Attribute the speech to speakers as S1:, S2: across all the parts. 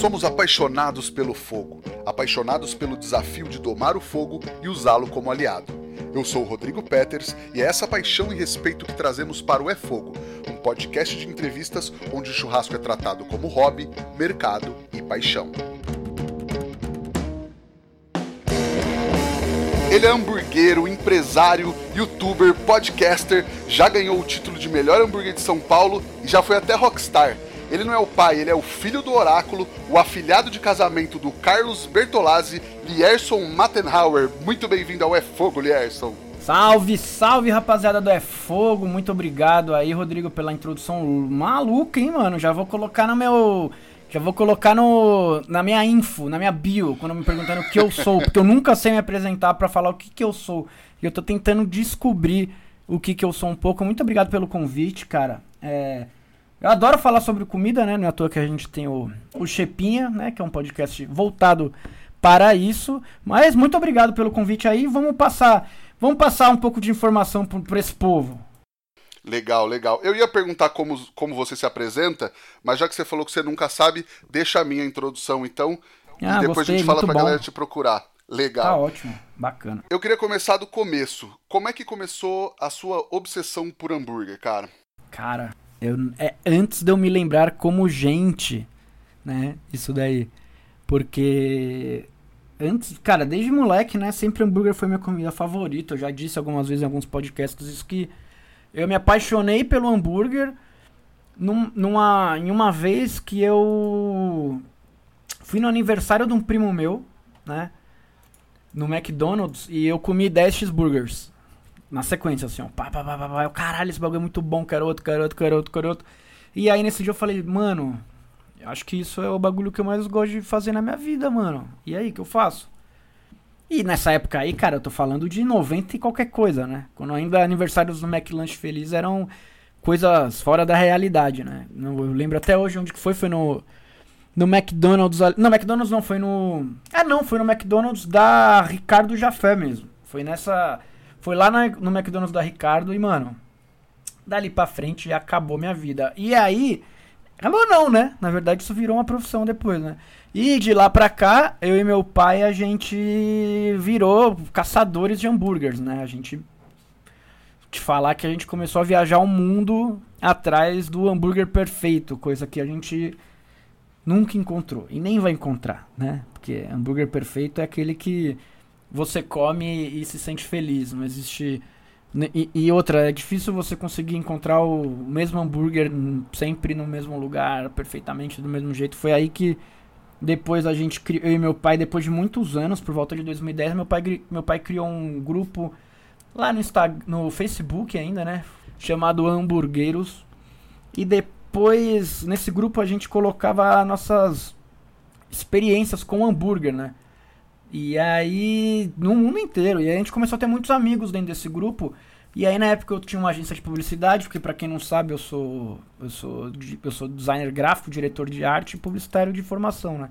S1: Somos apaixonados pelo fogo, apaixonados pelo desafio de domar o fogo e usá-lo como aliado. Eu sou o Rodrigo Peters e é essa paixão e respeito que trazemos para o É Fogo, um podcast de entrevistas onde o churrasco é tratado como hobby, mercado e paixão. Ele é hamburguero, empresário, youtuber, podcaster, já ganhou o título de melhor hambúrguer de São Paulo e já foi até rockstar. Ele não é o pai, ele é o filho do oráculo, o afilhado de casamento do Carlos Bertolazzi, Lierson Mattenhauer. Muito bem-vindo ao É Fogo, Lierson.
S2: Salve, salve rapaziada do É Fogo, muito obrigado aí, Rodrigo, pela introdução maluca, hein, mano? Já vou colocar no meu. Já vou colocar no, na minha info, na minha bio, quando me perguntando o que eu sou, porque eu nunca sei me apresentar para falar o que, que eu sou. E eu tô tentando descobrir o que, que eu sou um pouco. Muito obrigado pelo convite, cara. É, eu adoro falar sobre comida, né? Não é à toa que a gente tem o, o Chepinha, né? Que é um podcast voltado para isso. Mas muito obrigado pelo convite aí. Vamos passar, vamos passar um pouco de informação para esse povo.
S1: Legal, legal. Eu ia perguntar como, como você se apresenta, mas já que você falou que você nunca sabe, deixa a minha introdução então. Ah, e depois gostei, a gente fala pra bom. galera te procurar. Legal.
S2: Tá ótimo, bacana.
S1: Eu queria começar do começo. Como é que começou a sua obsessão por hambúrguer, cara?
S2: Cara, eu, é antes de eu me lembrar como gente, né? Isso daí. Porque antes, cara, desde moleque, né? Sempre hambúrguer foi minha comida favorita. Eu já disse algumas vezes em alguns podcasts isso que eu me apaixonei pelo hambúrguer num, numa, em uma vez que eu fui no aniversário de um primo meu, né? No McDonald's e eu comi 10 cheeseburgers na sequência, assim, ó. Pá, pá, pá, pá, pá. Caralho, esse bagulho é muito bom, quero outro, quero outro. E aí nesse dia eu falei, mano, acho que isso é o bagulho que eu mais gosto de fazer na minha vida, mano. E aí, que eu faço? E nessa época aí, cara, eu tô falando de 90 e qualquer coisa, né? Quando ainda aniversários do McLanche Feliz eram coisas fora da realidade, né? Eu lembro até hoje onde que foi, foi no no McDonald's, não, McDonald's não, foi no, ah não, foi no McDonald's da Ricardo Jafé mesmo. Foi nessa foi lá na, no McDonald's da Ricardo e, mano, dali pra frente acabou minha vida. E aí, acabou não, né? Na verdade, isso virou uma profissão depois, né? E de lá pra cá, eu e meu pai, a gente virou caçadores de hambúrgueres, né? A gente. Te falar que a gente começou a viajar o mundo atrás do hambúrguer perfeito, coisa que a gente nunca encontrou e nem vai encontrar, né? Porque hambúrguer perfeito é aquele que você come e se sente feliz. Não existe. E, e, outra, é difícil você conseguir encontrar o mesmo hambúrguer sempre no mesmo lugar, perfeitamente do mesmo jeito. Foi aí que depois a gente eu e meu pai, depois de muitos anos, por volta de 2010, meu pai, meu pai criou um grupo lá no, Instagram, no Facebook ainda, né? Chamado Hamburgueiros. E depois, nesse grupo, a gente colocava nossas experiências com hambúrguer, né? E aí, no mundo inteiro. E aí a gente começou a ter muitos amigos dentro desse grupo. E aí na época eu tinha uma agência de publicidade, porque para quem não sabe, eu sou eu sou eu sou designer gráfico, diretor de arte e publicitário de formação, né?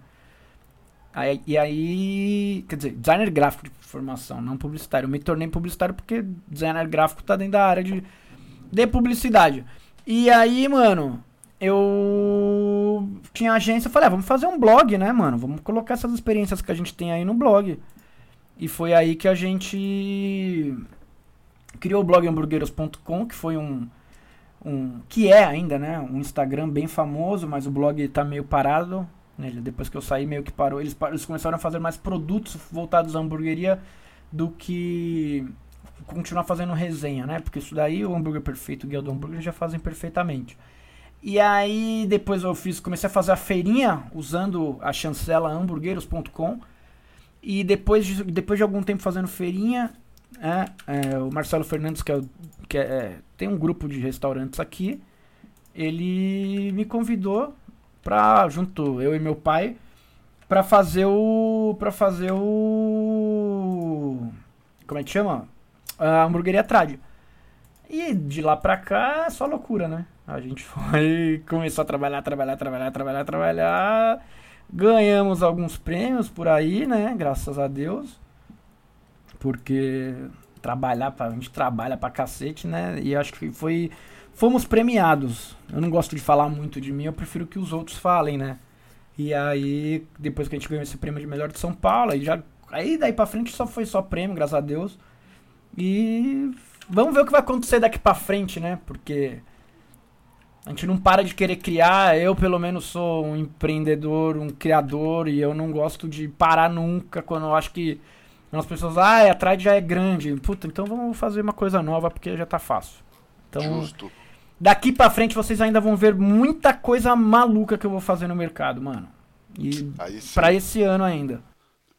S2: Aí, e aí, quer dizer, designer gráfico de formação, não publicitário. Eu me tornei publicitário porque designer gráfico tá dentro da área de, de publicidade. E aí, mano, eu tinha agência, eu falei, ah, vamos fazer um blog, né, mano? Vamos colocar essas experiências que a gente tem aí no blog. E foi aí que a gente criou o blog hamburgueiros.com, que foi um, um que é ainda, né, um Instagram bem famoso, mas o blog tá meio parado. Né? Depois que eu saí, meio que parou. Eles, eles começaram a fazer mais produtos voltados à hamburgueria do que continuar fazendo resenha, né? Porque isso daí, o hambúrguer perfeito, o guia do hambúrguer, já fazem perfeitamente. E aí depois eu fiz, comecei a fazer a feirinha usando a chancela hamburgueiros.com. E depois de, depois de algum tempo fazendo feirinha, é, é, o Marcelo Fernandes, que, é, que é, tem um grupo de restaurantes aqui, ele me convidou para junto eu e meu pai para fazer o para fazer o como é que chama? A hamburgueria Trad. E de lá pra cá é só loucura, né? A gente foi, começou a trabalhar, trabalhar, trabalhar, trabalhar, trabalhar. Ganhamos alguns prêmios por aí, né? Graças a Deus. Porque trabalhar, pra, a gente trabalha pra cacete, né? E acho que foi. Fomos premiados. Eu não gosto de falar muito de mim, eu prefiro que os outros falem, né? E aí, depois que a gente ganhou esse prêmio de melhor de São Paulo, aí já. Aí daí pra frente só foi só prêmio, graças a Deus. E vamos ver o que vai acontecer daqui pra frente, né? Porque a gente não para de querer criar. Eu, pelo menos, sou um empreendedor, um criador, e eu não gosto de parar nunca quando eu acho que as pessoas, ah, a trade já é grande. Puta, então vamos fazer uma coisa nova porque já tá fácil. Então,
S1: Justo.
S2: daqui pra frente vocês ainda vão ver muita coisa maluca que eu vou fazer no mercado, mano. E pra esse ano ainda.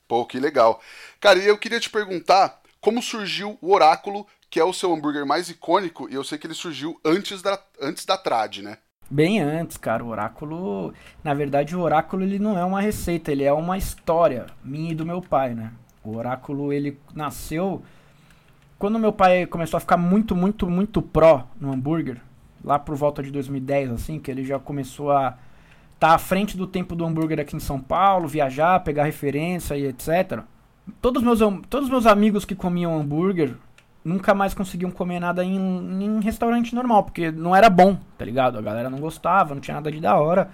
S1: Pô, que legal. Cara, e eu queria te perguntar como surgiu o Oráculo, que é o seu hambúrguer mais icônico, e eu sei que ele surgiu antes da, antes da trad, né?
S2: Bem antes, cara, o oráculo, na verdade o oráculo ele não é uma receita, ele é uma história minha e do meu pai, né? O oráculo ele nasceu quando meu pai começou a ficar muito, muito, muito pró no hambúrguer, lá por volta de 2010 assim, que ele já começou a estar tá à frente do tempo do hambúrguer aqui em São Paulo, viajar, pegar referência e etc. Todos meus todos meus amigos que comiam hambúrguer nunca mais conseguiam comer nada em, em restaurante normal, porque não era bom, tá ligado? A galera não gostava, não tinha nada de da hora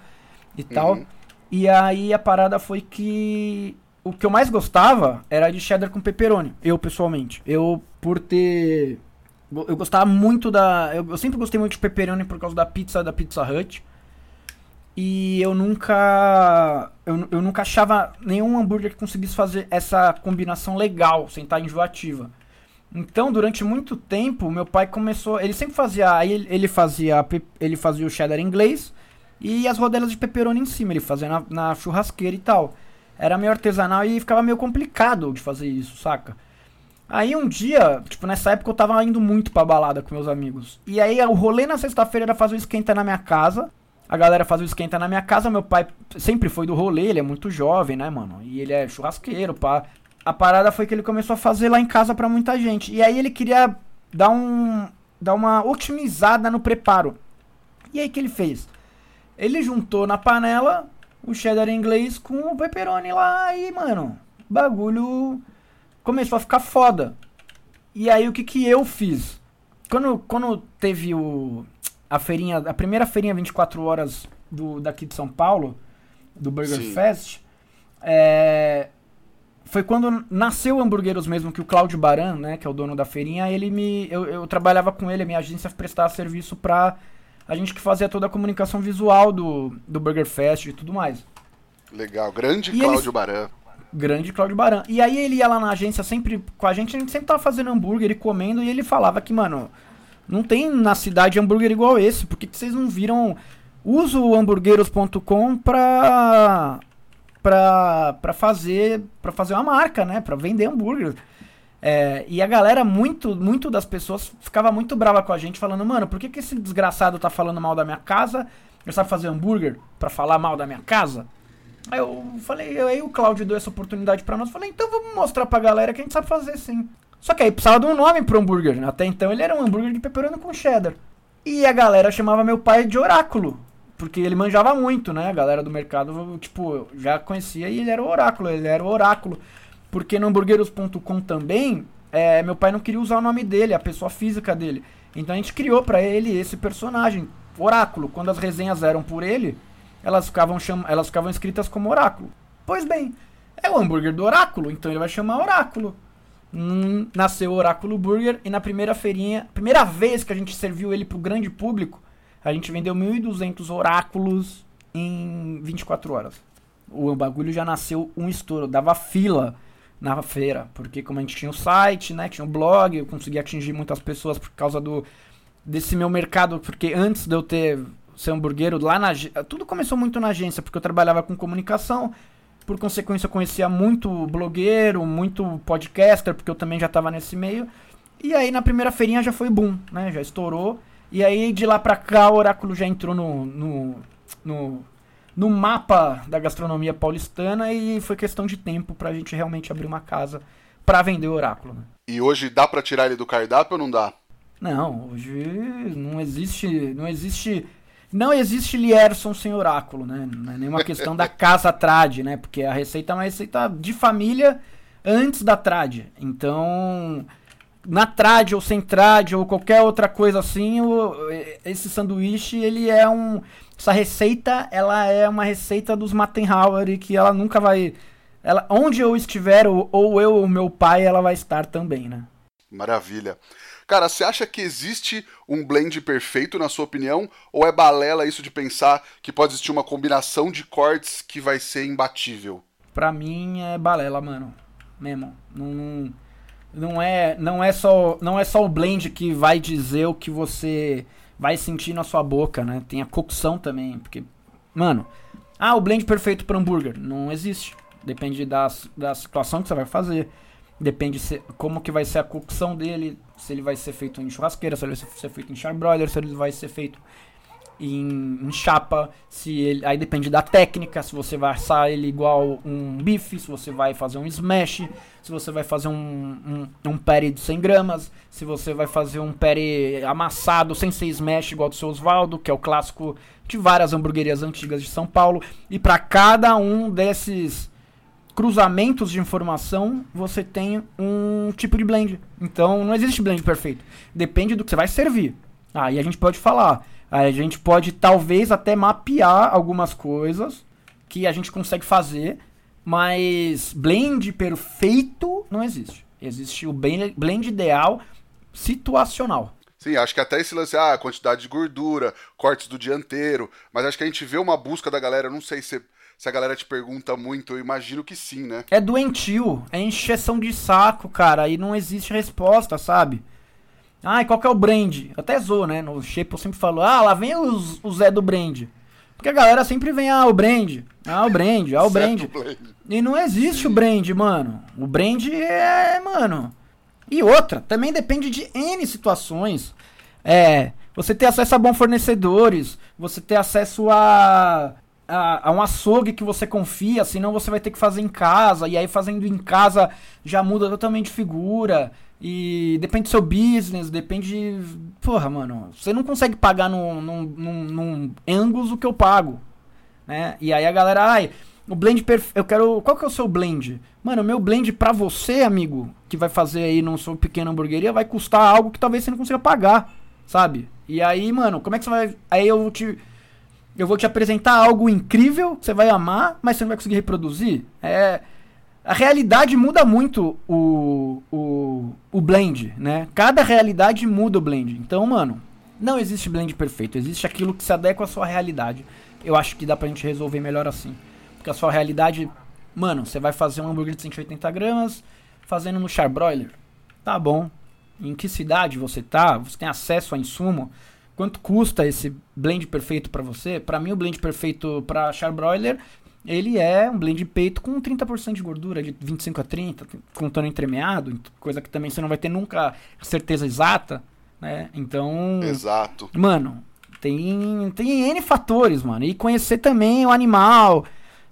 S2: e tal.
S1: Uhum.
S2: E aí a parada foi que o que eu mais gostava era de cheddar com pepperoni, eu pessoalmente. Eu, por ter. Eu gostava muito da. Eu, eu sempre gostei muito de pepperoni por causa da pizza da Pizza Hut. E eu nunca. Eu, eu nunca achava nenhum hambúrguer que conseguisse fazer essa combinação legal, sem estar enjoativa. Então, durante muito tempo, meu pai começou. Ele sempre fazia. Aí ele, fazia. Ele fazia o cheddar inglês e as rodelas de pepperoni em cima. Ele fazia na, na churrasqueira e tal. Era meio artesanal e ficava meio complicado de fazer isso, saca? Aí um dia, tipo, nessa época eu tava indo muito pra balada com meus amigos. E aí o rolê na sexta-feira era fazer o esquenta na minha casa. A galera fazia o esquenta na minha casa. Meu pai sempre foi do rolê, ele é muito jovem, né, mano? E ele é churrasqueiro, pá. A parada foi que ele começou a fazer lá em casa pra muita gente. E aí ele queria dar um. dar uma otimizada no preparo. E aí o que ele fez? Ele juntou na panela o cheddar inglês com o pepperoni lá e, mano, o bagulho começou a ficar foda. E aí o que que eu fiz? Quando, quando teve o a feirinha, a primeira feirinha 24 horas do daqui de São Paulo, do Burger
S1: Sim.
S2: Fest, é, foi quando nasceu o Hamburgueros mesmo, que o Cláudio Baran, né, que é o dono da feirinha, ele me eu, eu trabalhava com ele, a minha agência prestava serviço pra a gente que fazia toda a comunicação visual do, do Burger Fest e tudo mais.
S1: Legal. Grande
S2: E
S1: Cláudio
S2: eles-
S1: Baran.
S2: Grande Cláudio Baran. E aí ele ia lá na agência sempre com a gente, a gente sempre tava fazendo hambúrguer e comendo, e ele falava que, mano, não tem na cidade hambúrguer igual esse, por que, que vocês não viram. Usa o hamburgueros.com pra. Pra fazer. pra fazer uma marca, né? Pra vender hambúrguer. É, e a galera, muito, muito das pessoas ficava muito brava com a gente, falando, mano, por que, que esse desgraçado tá falando mal da minha casa? Ele sabe fazer hambúrguer pra falar mal da minha casa? Aí eu falei, aí o Claudio deu essa oportunidade pra nós. Falei, então vamos mostrar pra galera que a gente sabe fazer sim. Só que aí precisava de um nome pro hambúrguer. né? Até então ele era um hambúrguer de pepperoni com cheddar. E a galera chamava meu pai de oráculo. Porque ele manjava muito, né? A galera do mercado, tipo, já conhecia e ele era o oráculo, ele era o oráculo. Porque no hamburgueros.com também, é, meu pai não queria usar o nome dele, a pessoa física dele. Então a gente criou pra ele esse personagem, Oráculo. Quando as resenhas eram por ele, elas ficavam, cham... elas ficavam escritas como Oráculo. Pois bem, é o hambúrguer do Oráculo, então ele vai chamar Oráculo. Hum, nasceu o Oráculo Burger e na primeira feirinha, primeira vez que a gente serviu ele pro grande público, a gente vendeu 1.200 oráculos em 24 horas. O bagulho já nasceu um estouro, dava fila na feira, porque como a gente tinha o site, né, tinha o blog, eu conseguia atingir muitas pessoas por causa do desse meu mercado, porque antes de eu ter ser hambúrguer lá na tudo começou muito na agência, porque eu trabalhava com comunicação, por consequência eu conhecia muito blogueiro, muito podcaster, porque eu também já estava nesse meio. E aí na primeira feirinha já foi boom, né? Já estourou. E aí de lá pra cá o Oráculo já entrou no, no, no, no mapa da gastronomia paulistana e foi questão de tempo pra gente realmente abrir uma casa pra vender o Oráculo, né?
S1: E hoje dá pra tirar ele do cardápio ou não dá?
S2: Não, hoje não existe, não existe, não existe Lierson sem oráculo, né? Não é nenhuma questão da casa trad, né? Porque a receita é uma receita de família antes da trad. Então, na trad ou sem trad ou qualquer outra coisa assim, o- esse sanduíche ele é um essa receita, ela é uma receita dos Mattenhauer e que ela nunca vai... Ela, onde eu estiver, ou, ou eu ou meu pai, ela vai estar também, né?
S1: Maravilha. Cara, você acha que existe um blend perfeito, na sua opinião? Ou é balela isso de pensar que pode existir uma combinação de cortes que vai ser imbatível?
S2: Pra mim é balela, mano. Mesmo. Não, não, é, não, é só, não é só o blend que vai dizer o que você vai sentir na sua boca, né? Tem a cocção também. Porque, mano, ah, o blend perfeito para hambúrguer. Não existe. Depende da, da situação que você vai fazer. Depende se, como que vai ser a cocção dele, se ele vai ser feito em churrasqueira, se ele vai ser feito em charbroiler, se ele vai ser feito em, em, chapa, se ele, aí depende da técnica, se você vai assar ele igual um bife, se você vai fazer um smash, se você vai fazer um, um, um patty de 100 gramas, se você vai fazer um patty amassado sem ser smash igual do seu Osvaldo, que é o clássico de várias hamburguerias antigas de São Paulo, e para cada um desses cruzamentos de informação, você tem um tipo de blend. Então não existe blend perfeito. Depende do que você vai servir. Aí a gente pode falar. A gente pode talvez até mapear algumas coisas que a gente consegue fazer, mas blend perfeito não existe. Existe o blend ideal situacional.
S1: Sim, acho que até esse lance, ah, quantidade de gordura, cortes do dianteiro, mas acho que a gente vê uma busca da galera, não sei se se a galera te pergunta muito, eu imagino que sim, né?
S2: É doentio, é encheção de saco, cara, e não existe resposta, sabe? Ah, e qual que é o brand? Até zoou, né? No shape eu sempre falo, ah, lá vem os, o Zé do brand. Porque a galera sempre vem, ah, o brand, ah, o brand, ah, o brand. E não existe sim. o brand, mano. O brand é, mano. E outra, também depende de N situações. É, você ter acesso a bons fornecedores, você ter acesso a a, a, um açougue que você confia, senão você vai ter que fazer em casa, e aí fazendo em casa já muda totalmente de figura, e depende do seu business, depende. Porra, mano, você não consegue pagar num, num, num, num Angus o que eu pago, né? E aí a galera, ai, o blend perfeito, eu quero. Qual que é o seu blend? Mano, o meu blend pra você, amigo, que vai fazer aí num sua pequena hamburgueria, vai custar algo que talvez você não consiga pagar, sabe? E aí, mano, como é que você vai. Aí eu te eu vou te apresentar algo incrível, que você vai amar, mas você não vai conseguir reproduzir. É, a realidade muda muito o, o, o blend, né? Cada realidade muda o blend. Então, mano, não existe blend perfeito. Existe aquilo que se adequa à sua realidade. Eu acho que dá pra gente resolver melhor assim. Porque a sua realidade, mano, você vai fazer um hambúrguer de 180 gramas fazendo no charbroiler. Tá bom. Em que cidade você tá? Você tem acesso a insumo? Quanto custa esse blend perfeito para você? Para mim, o blend perfeito para charbroiler, ele é um blend de peito com 30% de gordura, de 25 a 30, contando entremeado, coisa que também você não vai ter nunca certeza exata, né? Então,
S1: Exato.
S2: Mano, tem tem N fatores, mano. E conhecer também o animal,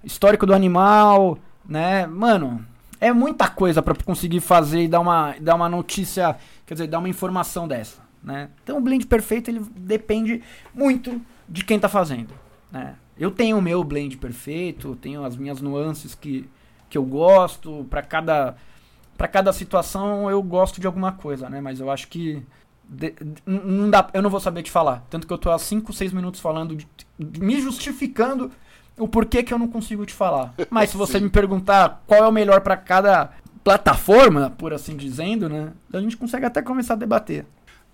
S2: histórico do animal, né? Mano, é muita coisa para conseguir fazer e dar uma dar uma notícia, quer dizer, dar uma informação dessa. Né? Então o blend perfeito ele depende muito de quem está fazendo. Né? Eu tenho o meu blend perfeito, tenho as minhas nuances que, que eu gosto, para cada para cada situação eu gosto de alguma coisa, né? Mas eu acho que de, não dá, eu não vou saber te falar. Tanto que eu tô há 5, 6 minutos falando, de, de, me justificando o porquê que eu não consigo te falar. Mas se você me perguntar qual é o melhor para cada plataforma, por assim dizendo, né? A gente consegue até começar a debater.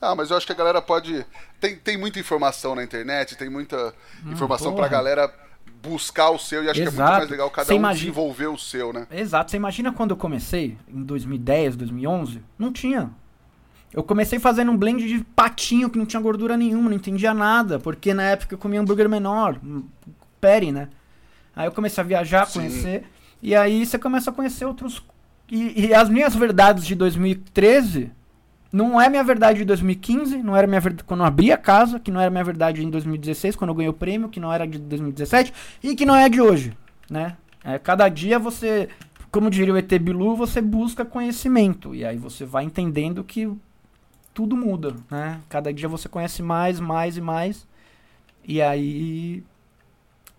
S1: Ah, mas eu acho que a galera pode. Tem, tem muita informação na internet, tem muita hum, informação porra. pra galera buscar o seu e acho Exato. que é muito mais legal cada Você um imagina... desenvolver o seu, né?
S2: Exato. Você imagina quando eu comecei, em 2010, 2011? Não tinha. Eu comecei fazendo um blend de patinho que não tinha gordura nenhuma, não entendia nada, porque na época eu comia hambúrguer menor, peri, né? Aí eu comecei a viajar, Sim. conhecer, e aí você começa a conhecer outros. E, e as minhas verdades de 2013 não é minha verdade de 2015, não era minha verdade quando eu abri a casa, que não era minha verdade em 2016, quando eu ganhei o prêmio, que não era de 2017 e que não é de hoje, né? É, cada dia você, como diria o ET Bilu, você busca conhecimento e aí você vai entendendo que tudo muda, né? Cada dia você conhece mais, mais e mais e aí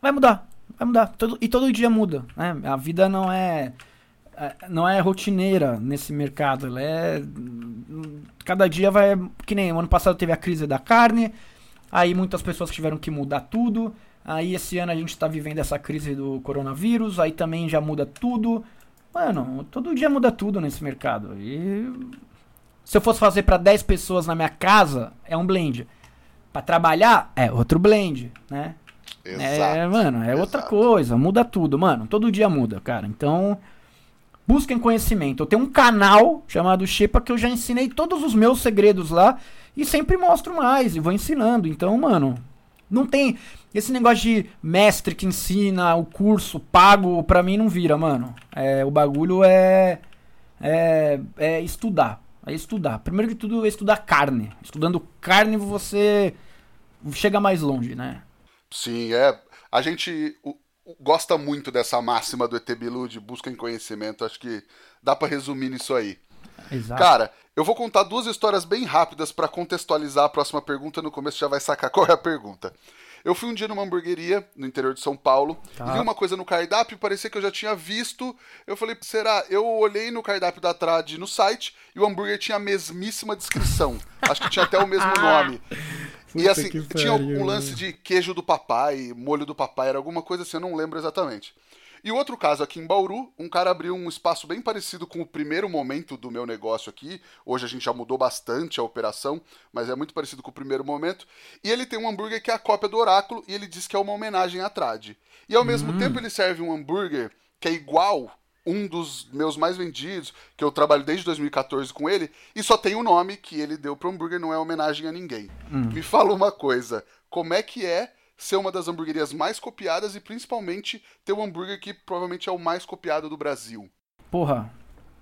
S2: vai mudar, vai mudar. Todo, e todo dia muda, né? A vida não é não é rotineira nesse mercado. Ela é. Cada dia vai. Que nem o ano passado teve a crise da carne. Aí muitas pessoas tiveram que mudar tudo. Aí esse ano a gente tá vivendo essa crise do coronavírus, aí também já muda tudo. Mano, todo dia muda tudo nesse mercado. E se eu fosse fazer para 10 pessoas na minha casa, é um blend. Para trabalhar, é outro blend, né? Exato. É, mano, é Exato. outra coisa, muda tudo, mano. Todo dia muda, cara. Então, busquem conhecimento. Eu tenho um canal chamado Shepa que eu já ensinei todos os meus segredos lá e sempre mostro mais e vou ensinando. Então, mano, não tem esse negócio de mestre que ensina o curso pago, pra mim não vira, mano. É, o bagulho é, é é estudar. É estudar. Primeiro de tudo é estudar carne. Estudando carne você chega mais longe, né?
S1: Sim, é. A gente gosta muito dessa máxima do ET Bilu de busca em conhecimento. Acho que dá para resumir nisso aí. Exato. Cara, eu vou contar duas histórias bem rápidas para contextualizar a próxima pergunta. No começo já vai sacar qual é a pergunta. Eu fui um dia numa hamburgueria no interior de São Paulo, tá. vi uma coisa no cardápio, parecia que eu já tinha visto. Eu falei, será? Eu olhei no cardápio da Trad no site e o hambúrguer tinha a mesmíssima descrição. Acho que tinha até o mesmo nome. E assim, tinha um lance de queijo do papai, molho do papai, era alguma coisa assim, eu não lembro exatamente. E outro caso aqui em Bauru, um cara abriu um espaço bem parecido com o primeiro momento do meu negócio aqui. Hoje a gente já mudou bastante a operação, mas é muito parecido com o primeiro momento. E ele tem um hambúrguer que é a cópia do Oráculo e ele diz que é uma homenagem à Trad. E ao mesmo hum. tempo ele serve um hambúrguer que é igual um dos meus mais vendidos, que eu trabalho desde 2014 com ele, e só tem o um nome que ele deu pro hambúrguer, não é homenagem a ninguém. Hum. Me fala uma coisa, como é que é ser uma das hamburguerias mais copiadas e principalmente ter um hambúrguer que provavelmente é o mais copiado do Brasil.
S2: Porra,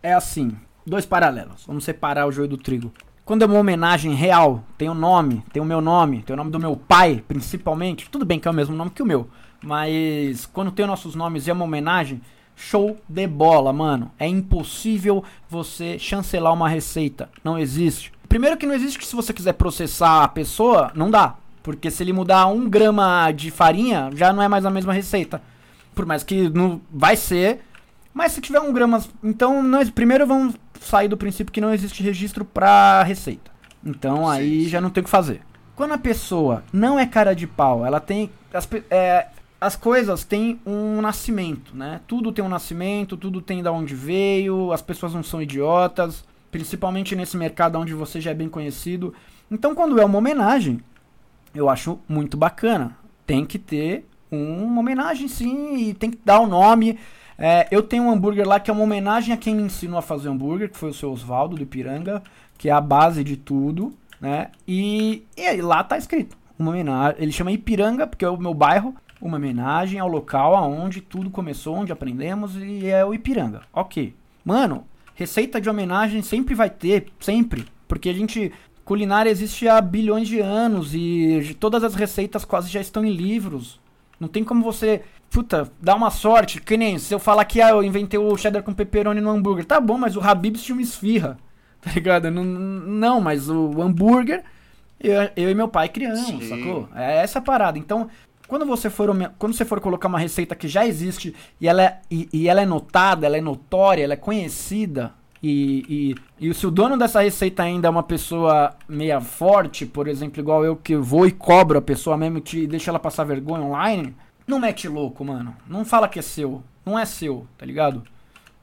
S2: é assim, dois paralelos. Vamos separar o joio do trigo. Quando é uma homenagem real, tem o um nome, tem o meu nome, tem o nome do meu pai, principalmente. Tudo bem que é o mesmo nome que o meu, mas quando tem nossos nomes e é uma homenagem, show de bola, mano. É impossível você chancelar uma receita. Não existe. Primeiro que não existe que se você quiser processar a pessoa, não dá. Porque se ele mudar um grama de farinha, já não é mais a mesma receita. Por mais que não vai ser. Mas se tiver um grama. Então, nós primeiro vamos sair do princípio que não existe registro para receita. Então aí já não tem o que fazer. Quando a pessoa não é cara de pau, ela tem. As, é, as coisas têm um nascimento, né? Tudo tem um nascimento, tudo tem da onde veio, as pessoas não são idiotas, principalmente nesse mercado onde você já é bem conhecido. Então, quando é uma homenagem, eu acho muito bacana. Tem que ter uma homenagem, sim, e tem que dar o nome. É, eu tenho um hambúrguer lá que é uma homenagem a quem me ensinou a fazer hambúrguer, que foi o seu Oswaldo do Ipiranga, que é a base de tudo, né? E, e lá tá escrito uma homenagem. Ele chama Ipiranga, porque é o meu bairro, uma homenagem ao local aonde tudo começou, onde aprendemos, e é o Ipiranga. Ok. Mano, receita de homenagem sempre vai ter, sempre. Porque a gente Culinária existe há bilhões de anos e todas as receitas quase já estão em livros. Não tem como você, puta, dar uma sorte. Que nem se eu falar que ah, eu inventei o cheddar com pepperoni no hambúrguer. Tá bom, mas o Habib's tinha uma esfirra. Tá ligado? Não, não mas o hambúrguer eu, eu e meu pai criamos, Sim. sacou? É essa parada. Então, quando você for quando você for colocar uma receita que já existe e ela é, e, e ela é notada, ela é notória, ela é conhecida, e, e, e se o dono dessa receita ainda é uma pessoa meia forte, por exemplo, igual eu que vou e cobro a pessoa mesmo e deixa ela passar vergonha online, não mete louco, mano. Não fala que é seu. Não é seu, tá ligado?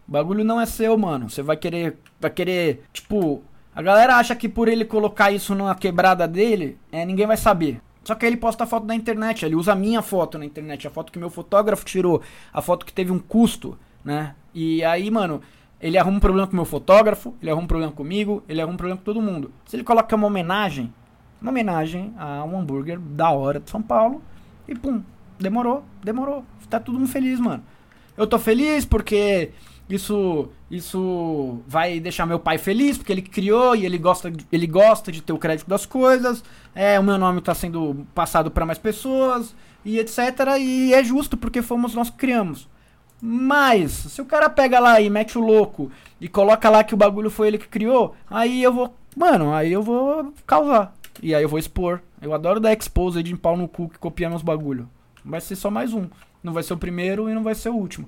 S2: O bagulho não é seu, mano. Você vai querer. Vai querer. Tipo. A galera acha que por ele colocar isso numa quebrada dele, é, ninguém vai saber. Só que aí ele posta a foto na internet, ele usa a minha foto na internet, a foto que meu fotógrafo tirou, a foto que teve um custo, né? E aí, mano, ele arruma um problema com o meu fotógrafo, ele arruma um problema comigo, ele arruma um problema com todo mundo. Se ele coloca uma homenagem, uma homenagem a um hambúrguer da hora de São Paulo, e pum, demorou, demorou. Tá todo mundo feliz, mano. Eu tô feliz porque isso isso vai deixar meu pai feliz porque ele criou e ele gosta ele gosta de ter o crédito das coisas. É, o meu nome está sendo passado para mais pessoas e etc. E é justo porque fomos nós que criamos. Mas, se o cara pega lá e mete o louco e coloca lá que o bagulho foi ele que criou, aí eu vou. Mano, aí eu vou causar. E aí eu vou expor. Eu adoro dar expose de pau no cu que copia meus bagulho. Vai ser só mais um. Não vai ser o primeiro e não vai ser o último.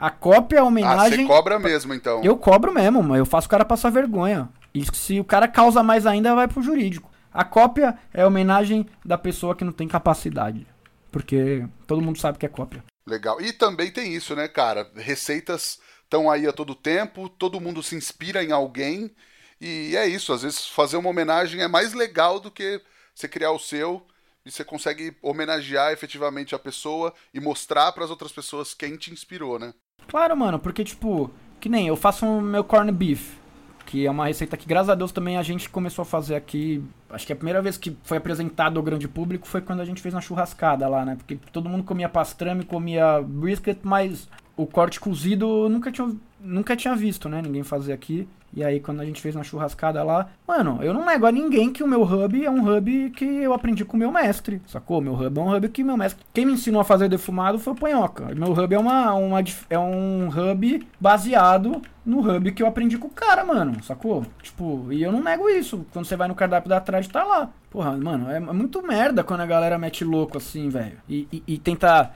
S2: A cópia, a homenagem. Ah, você
S1: cobra mesmo, então.
S2: Eu cobro mesmo, mas eu faço o cara passar vergonha. E se o cara causa mais ainda, vai pro jurídico. A cópia é a homenagem da pessoa que não tem capacidade. Porque todo mundo sabe que é cópia.
S1: Legal. E também tem isso, né, cara? Receitas estão aí a todo tempo, todo mundo se inspira em alguém. E é isso, às vezes fazer uma homenagem é mais legal do que você criar o seu e você consegue homenagear efetivamente a pessoa e mostrar para as outras pessoas quem te inspirou, né?
S2: Claro, mano, porque tipo, que nem eu faço o meu corn beef, que é uma receita que graças a Deus também a gente começou a fazer aqui. Acho que a primeira vez que foi apresentado ao grande público foi quando a gente fez na churrascada lá, né? Porque todo mundo comia pastrame, comia brisket, mas o corte cozido nunca tinha, nunca tinha visto, né? Ninguém fazer aqui. E aí, quando a gente fez na churrascada lá, mano, eu não nego a ninguém que o meu hub é um hub que eu aprendi com o meu mestre, sacou? Meu hub é um hub que meu mestre. Quem me ensinou a fazer defumado foi o Panhoca. Meu hub é, uma, uma, é um hub baseado no hub que eu aprendi com o cara, mano, sacou? Tipo, e eu não nego isso. Quando você vai no cardápio da atrás, tá lá. Porra, mano, é muito merda quando a galera mete louco assim, velho. E, e, e tenta.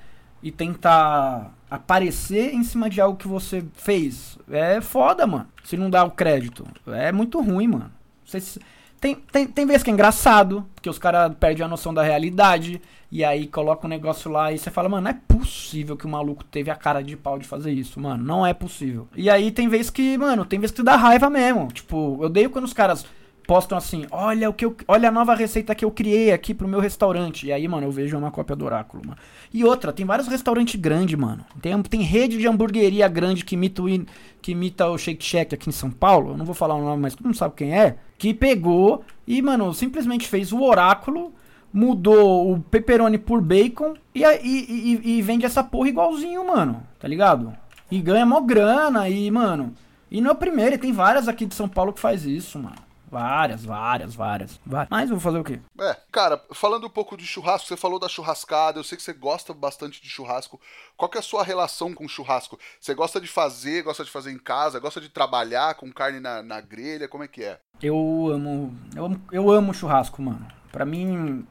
S2: E tentar aparecer em cima de algo que você fez. É foda, mano. Se não dá o crédito. É muito ruim, mano. Tem, tem, tem vezes que é engraçado, porque os caras perdem a noção da realidade. E aí coloca um negócio lá e você fala, mano, não é possível que o maluco teve a cara de pau de fazer isso, mano. Não é possível. E aí tem vezes que, mano, tem vezes que dá raiva mesmo. Tipo, eu odeio quando os caras postam assim, olha o que eu, olha a nova receita que eu criei aqui pro meu restaurante. E aí, mano, eu vejo uma cópia do oráculo, mano. E outra, tem vários restaurantes grandes, mano. Tem, tem rede de hamburgueria grande que imita, o, que imita o Shake Shack aqui em São Paulo. Eu não vou falar o nome, mas todo mundo sabe quem é. Que pegou e, mano, simplesmente fez o oráculo, mudou o pepperoni por bacon e, e, e, e vende essa porra igualzinho, mano. Tá ligado? E ganha mó grana e, mano... E não é o primeiro, tem várias aqui de São Paulo que faz isso, mano. Várias, várias, várias, várias. Mas vou fazer o quê?
S1: É, cara, falando um pouco de churrasco, você falou da churrascada, eu sei que você gosta bastante de churrasco. Qual que é a sua relação com churrasco? Você gosta de fazer, gosta de fazer em casa, gosta de trabalhar com carne na, na grelha? Como é que é?
S2: Eu amo, eu amo. Eu amo churrasco, mano. Pra mim.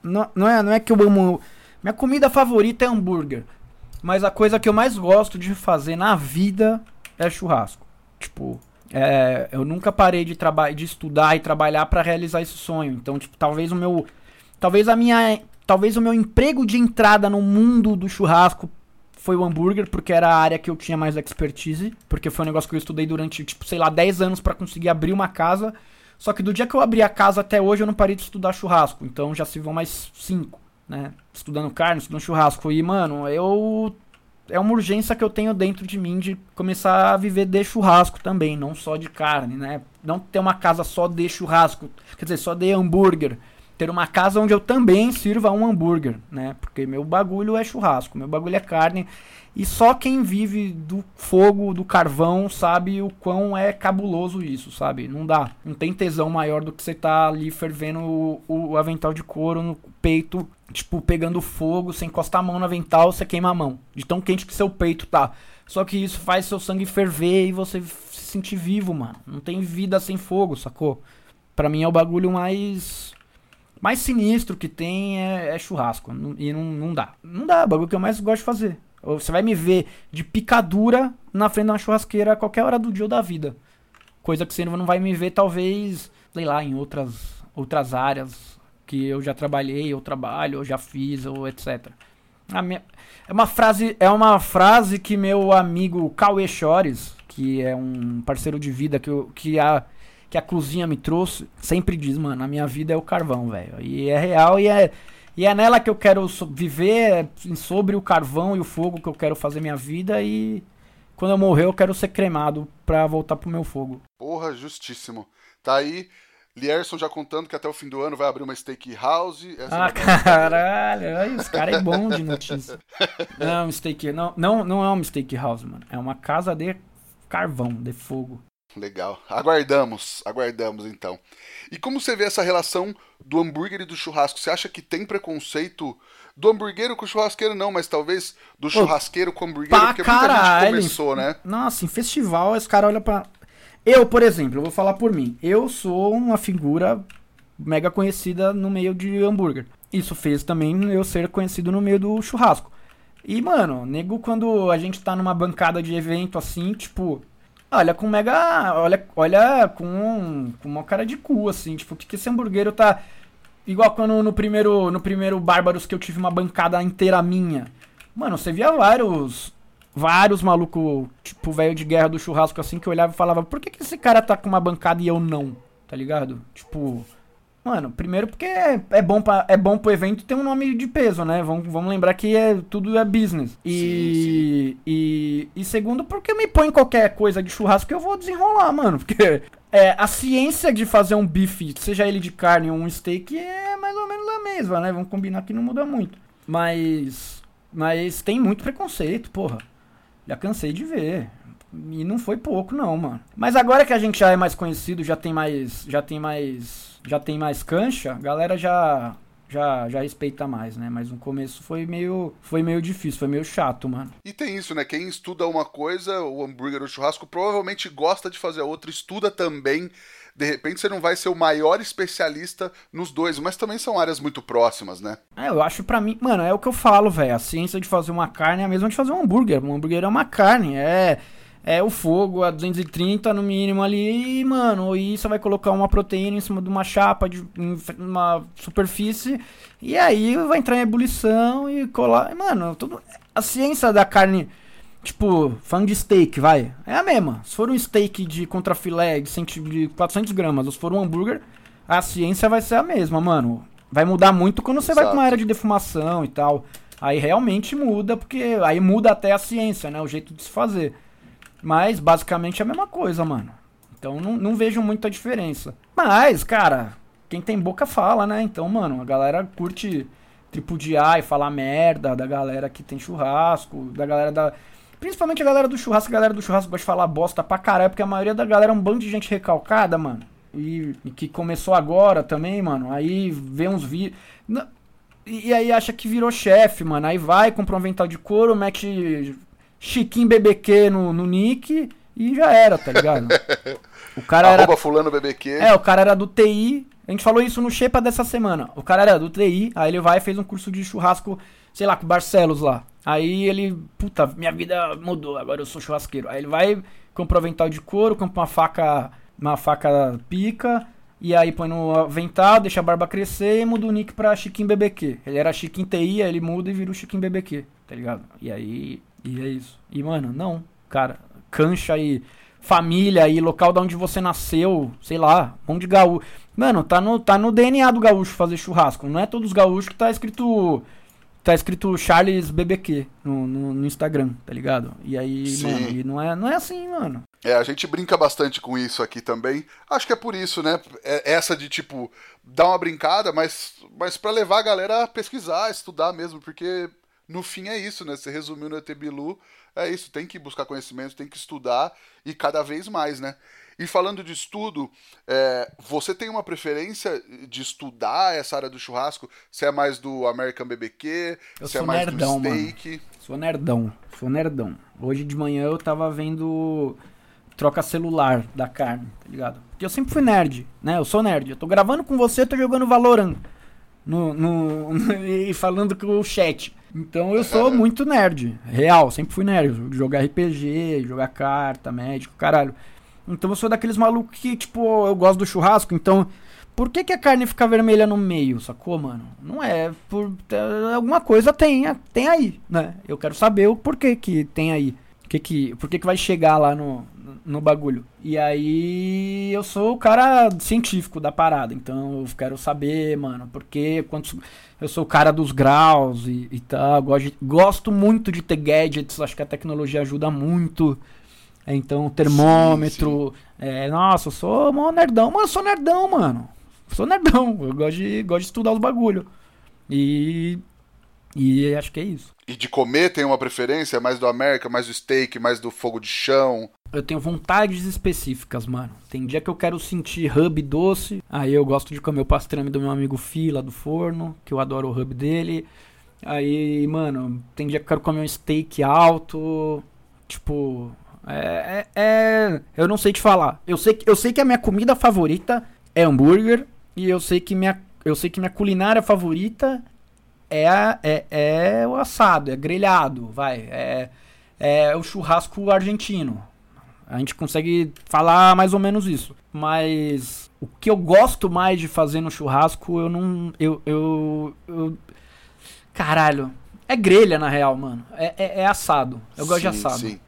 S2: Não, não, é, não é que eu amo. Minha comida favorita é hambúrguer. Mas a coisa que eu mais gosto de fazer na vida é churrasco. Tipo, é, eu nunca parei de, de estudar e trabalhar para realizar esse sonho. Então, tipo, talvez o meu. Talvez a minha. Talvez o meu emprego de entrada no mundo do churrasco foi o hambúrguer, porque era a área que eu tinha mais expertise. Porque foi um negócio que eu estudei durante, tipo, sei lá, 10 anos para conseguir abrir uma casa. Só que do dia que eu abri a casa até hoje eu não parei de estudar churrasco. Então já se vão mais 5, né? Estudando carne, estudando churrasco. E, mano, eu é uma urgência que eu tenho dentro de mim de começar a viver de churrasco também, não só de carne, né? Não ter uma casa só de churrasco, quer dizer, só de hambúrguer. Ter uma casa onde eu também sirva um hambúrguer, né? Porque meu bagulho é churrasco, meu bagulho é carne. E só quem vive do fogo, do carvão, sabe o quão é cabuloso isso, sabe? Não dá. Não tem tesão maior do que você tá ali fervendo o, o avental de couro no peito tipo, pegando fogo, sem encostar a mão no avental, você queima a mão. De tão quente que seu peito tá. Só que isso faz seu sangue ferver e você se sentir vivo, mano. Não tem vida sem fogo, sacou? Pra mim é o bagulho mais. Mais sinistro que tem é, é churrasco. E não, não dá. Não dá, é o bagulho que eu mais gosto de fazer. Você vai me ver de picadura na frente de uma churrasqueira a qualquer hora do dia ou da vida. Coisa que você não vai me ver, talvez, sei lá, em outras, outras áreas que eu já trabalhei, eu trabalho, eu já fiz, ou etc. Minha, é uma frase, é uma frase que meu amigo Cauê Chores, que é um parceiro de vida que, eu, que a que a cozinha me trouxe, sempre diz, mano, a minha vida é o carvão, velho. E é real e é e é nela que eu quero viver, é sobre o carvão e o fogo que eu quero fazer minha vida e quando eu morrer eu quero ser cremado pra voltar pro meu fogo.
S1: Porra, justíssimo. Tá aí Lierson já contando que até o fim do ano vai abrir uma steakhouse.
S2: Essa ah, caralho, aí, os caras é bom de notícia. Não, um steak, não, não, não é uma steakhouse, mano. É uma casa de carvão, de fogo.
S1: Legal. Aguardamos, aguardamos então. E como você vê essa relação do hambúrguer e do churrasco? Você acha que tem preconceito do hambúrguer com o churrasqueiro não, mas talvez do churrasqueiro com o hambúrguer,
S2: porque caralho. muita gente começou, né? Nossa, em festival esse cara olha pra eu, por exemplo, eu vou falar por mim. Eu sou uma figura mega conhecida no meio de hambúrguer. Isso fez também eu ser conhecido no meio do churrasco. E, mano, nego, quando a gente tá numa bancada de evento assim, tipo, Olha com mega. Olha, olha com, com uma cara de cu, assim. Tipo, o que, que esse hambúrguer tá. Igual quando no primeiro, no primeiro Bárbaros que eu tive uma bancada inteira minha. Mano, você via vários. Vários malucos, tipo, velho de guerra do churrasco, assim, que olhava e falava, por que, que esse cara tá com uma bancada e eu não? Tá ligado? Tipo. Mano, primeiro porque é, é, bom pra, é bom pro evento ter um nome de peso, né? Vamos, vamos lembrar que é, tudo é business. E, sim, sim. e, e segundo porque me põe qualquer coisa de churrasco que eu vou desenrolar, mano. Porque é, a ciência de fazer um bife, seja ele de carne ou um steak, é mais ou menos a mesma, né? Vamos combinar que não muda muito. Mas. Mas tem muito preconceito, porra. Já cansei de ver. E não foi pouco, não, mano. Mas agora que a gente já é mais conhecido, já tem mais. Já tem mais já tem mais cancha, a galera já já, já respeita mais, né? Mas no começo foi meio, foi meio difícil, foi meio chato, mano.
S1: E tem isso, né? Quem estuda uma coisa, o hambúrguer ou o churrasco, provavelmente gosta de fazer a outra, estuda também. De repente você não vai ser o maior especialista nos dois, mas também são áreas muito próximas, né?
S2: É, eu acho para mim, mano, é o que eu falo, velho. A ciência de fazer uma carne é a mesma de fazer um hambúrguer. Um hambúrguer é uma carne, é é o fogo a 230 no mínimo ali, e, mano, e você vai colocar uma proteína em cima de uma chapa, de uma superfície, e aí vai entrar em ebulição e colar. Mano, tudo, a ciência da carne, tipo, falando de steak, vai, é a mesma. Se for um steak de contrafilé de, de 400 gramas, ou se for um hambúrguer, a ciência vai ser a mesma, mano. Vai mudar muito quando você Exato. vai pra uma área de defumação e tal. Aí realmente muda, porque aí muda até a ciência, né? O jeito de se fazer. Mas basicamente é a mesma coisa, mano. Então não, não vejo muita diferença. Mas, cara, quem tem boca fala, né? Então, mano, a galera curte tripudiar e falar merda da galera que tem churrasco, da galera da. Principalmente a galera do churrasco, a galera do churrasco gosta de falar bosta pra caralho, porque a maioria da galera é um bando de gente recalcada, mano. E, e que começou agora também, mano. Aí vê uns vídeos. E aí acha que virou chefe, mano. Aí vai, compra um avental de couro, mete Chiquinho BBQ no, no nick e já era, tá ligado?
S1: O cara Arroba era. fulano BBQ.
S2: É, o cara era do TI. A gente falou isso no Shepa dessa semana. O cara era do TI, aí ele vai e fez um curso de churrasco, sei lá, com o Barcelos lá. Aí ele, puta, minha vida mudou, agora eu sou churrasqueiro. Aí ele vai, compra um avental de couro, compra uma faca, uma faca pica, e aí põe no avental, deixa a barba crescer e muda o nick pra Chiquinho BBQ. Ele era Chiquinho TI, aí ele muda e vira o Chiquinho BBQ, tá ligado? E aí e é isso. E, mano, não. Cara, cancha aí, família aí, local de onde você nasceu, sei lá, mão de gaúcho. Mano, tá no, tá no DNA do gaúcho fazer churrasco. Não é todos os gaúchos que tá escrito. Tá escrito Charles BBQ no, no, no Instagram, tá ligado? E aí, Sim. mano, e não é, não é assim, mano.
S1: É, a gente brinca bastante com isso aqui também. Acho que é por isso, né? É essa de tipo, dar uma brincada, mas, mas para levar a galera a pesquisar, estudar mesmo, porque no fim é isso, né? Você resumiu no ET Bilu, é isso, tem que buscar conhecimento, tem que estudar e cada vez mais, né? E falando de estudo, é, você tem uma preferência de estudar essa área do churrasco? Você é mais do American BBQ?
S2: Eu
S1: você
S2: é mais nerdão, do steak? Mano. Sou nerdão, sou nerdão. Hoje de manhã eu tava vendo troca celular da carne, tá ligado? Porque eu sempre fui nerd, né? Eu sou nerd. Eu tô gravando com você, tô jogando Valorant. No, no, no, e falando com o chat. Então eu sou muito nerd, real, sempre fui nerd. Jogar RPG, jogar carta, médico, caralho. Então eu sou daqueles malucos que, tipo, eu gosto do churrasco, então. Por que, que a carne fica vermelha no meio, sacou, mano? Não é. Por, alguma coisa tem, tem aí, né? Eu quero saber o porquê que tem aí. Que que, por que, que vai chegar lá no, no bagulho. E aí eu sou o cara científico da parada, então eu quero saber, mano, porque quantos. Eu sou o cara dos graus e, e tal. Gosto, gosto muito de ter gadgets, acho que a tecnologia ajuda muito. Então, termômetro. Sim, sim. É, nossa, eu sou mó nerdão. Mas eu sou nerdão, mano. sou nerdão. Eu gosto de, gosto de estudar os bagulho. E. E acho que é isso.
S1: E de comer tem uma preferência? Mais do América, mais do steak, mais do fogo de chão?
S2: Eu tenho vontades específicas, mano. Tem dia que eu quero sentir hub doce. Aí eu gosto de comer o pastrame do meu amigo Fila do forno, que eu adoro o hub dele. Aí, mano, tem dia que eu quero comer um steak alto. Tipo, é, é, é, eu não sei te falar. Eu sei, eu sei que a minha comida favorita é hambúrguer e eu sei que minha, eu sei que minha culinária favorita é, é, é o assado, é grelhado, vai, é, é o churrasco argentino. A gente consegue falar mais ou menos isso. Mas o que eu gosto mais de fazer no churrasco, eu não. Eu. eu, eu caralho. É grelha, na real, mano. É, é, é assado. Eu gosto sim, de assado. Sim.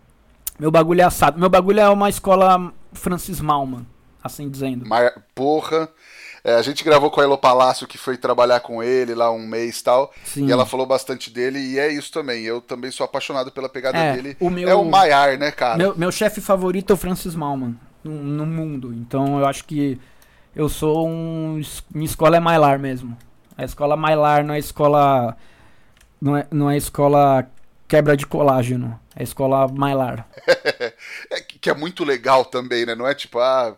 S2: Meu bagulho é assado. Meu bagulho é uma escola Francis Malman, assim dizendo.
S1: Mas, porra. É, a gente gravou com a Elo Palácio, que foi trabalhar com ele lá um mês e tal. Sim. E ela falou bastante dele, e é isso também. Eu também sou apaixonado pela pegada é, dele. O meu, é o Maiar, né, cara?
S2: Meu, meu chefe favorito é o Francis Malman no, no, mundo. Então eu acho que eu sou um. Minha escola é Mailar mesmo. A escola Mailar não é escola. Não é, não é escola quebra de colágeno. É escola Mailar.
S1: é, que é muito legal também, né? Não é tipo, ah,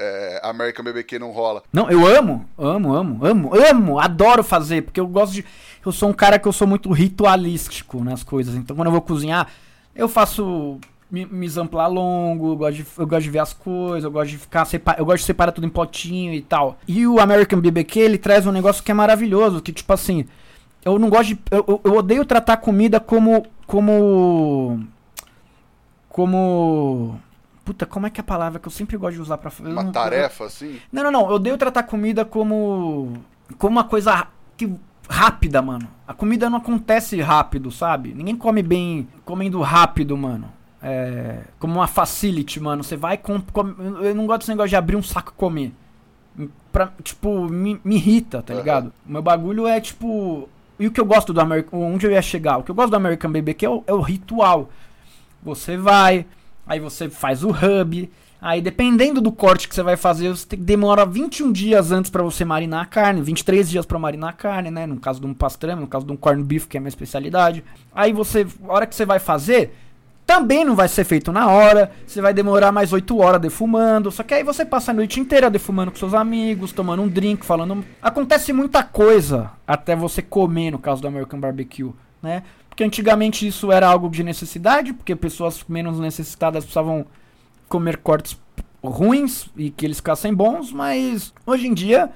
S1: é, American BBQ não rola.
S2: Não, eu amo, amo, amo, amo, amo, adoro fazer, porque eu gosto de. Eu sou um cara que eu sou muito ritualístico nas coisas. Então quando eu vou cozinhar, eu faço mise en longo, eu gosto, de, eu gosto de ver as coisas, eu gosto de ficar separ, eu gosto de separar tudo em potinho e tal. E o American BBQ, ele traz um negócio que é maravilhoso, que tipo assim, eu não gosto de eu, eu odeio tratar comida como como como Puta, como é que é a palavra que eu sempre gosto de usar pra
S1: Uma não, tarefa,
S2: eu,
S1: assim?
S2: Não, não, não. Eu odeio tratar comida como. como uma coisa que, rápida, mano. A comida não acontece rápido, sabe? Ninguém come bem comendo rápido, mano. É, como uma facility, mano. Você vai com, com, Eu não gosto desse negócio de abrir um saco e comer. Pra, tipo, me, me irrita, tá uhum. ligado? O meu bagulho é tipo. E o que eu gosto do American. Onde eu ia chegar? O que eu gosto do American BBQ é o, é o ritual. Você vai, aí você faz o hub, aí dependendo do corte que você vai fazer, você demora 21 dias antes para você marinar a carne, 23 dias para marinar a carne, né? No caso de um pastrame, no caso de um corn beef, que é a minha especialidade. Aí você, a hora que você vai fazer, também não vai ser feito na hora, você vai demorar mais 8 horas defumando, só que aí você passa a noite inteira defumando com seus amigos, tomando um drink, falando. Acontece muita coisa até você comer, no caso do American Barbecue, né? Porque antigamente isso era algo de necessidade, porque pessoas menos necessitadas precisavam comer cortes ruins e que eles ficassem bons, mas hoje em dia,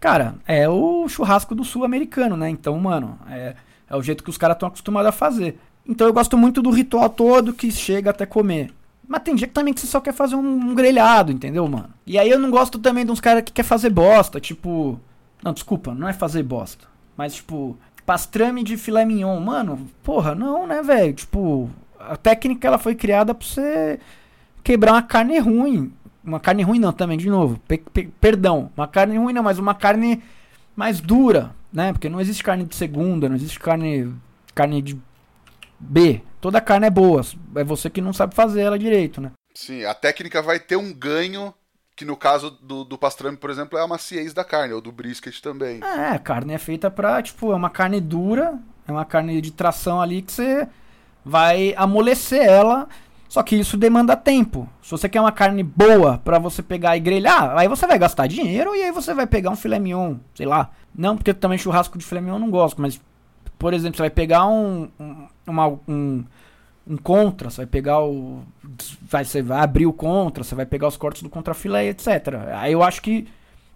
S2: cara, é o churrasco do sul-americano, né? Então, mano, é, é o jeito que os caras estão acostumados a fazer. Então eu gosto muito do ritual todo que chega até comer. Mas tem dia que também que você só quer fazer um, um grelhado, entendeu, mano? E aí eu não gosto também de uns caras que quer fazer bosta, tipo. Não, desculpa, não é fazer bosta. Mas, tipo, pastrame de filé mignon. Mano, porra, não, né, velho? Tipo, a técnica ela foi criada pra você quebrar uma carne ruim. Uma carne ruim não, também, de novo. Pe pe perdão, uma carne ruim não, mas uma carne mais dura, né? Porque não existe carne de segunda, não existe carne carne de B. Toda carne é boa, é você que não sabe fazer ela direito, né?
S1: Sim, a técnica vai ter um ganho que no caso do, do pastrame, por exemplo, é a maciez da carne, ou do brisket também.
S2: É, a carne é feita pra, tipo, é uma carne dura, é uma carne de tração ali que você vai amolecer ela, só que isso demanda tempo. Se você quer uma carne boa para você pegar e grelhar, aí você vai gastar dinheiro e aí você vai pegar um filé mignon, sei lá. Não, porque também churrasco de filé mignon eu não gosto, mas, por exemplo, você vai pegar um, um, uma, um um contra, você vai pegar o. Vai, você vai abrir o contra, você vai pegar os cortes do contrafilé, etc. Aí eu acho que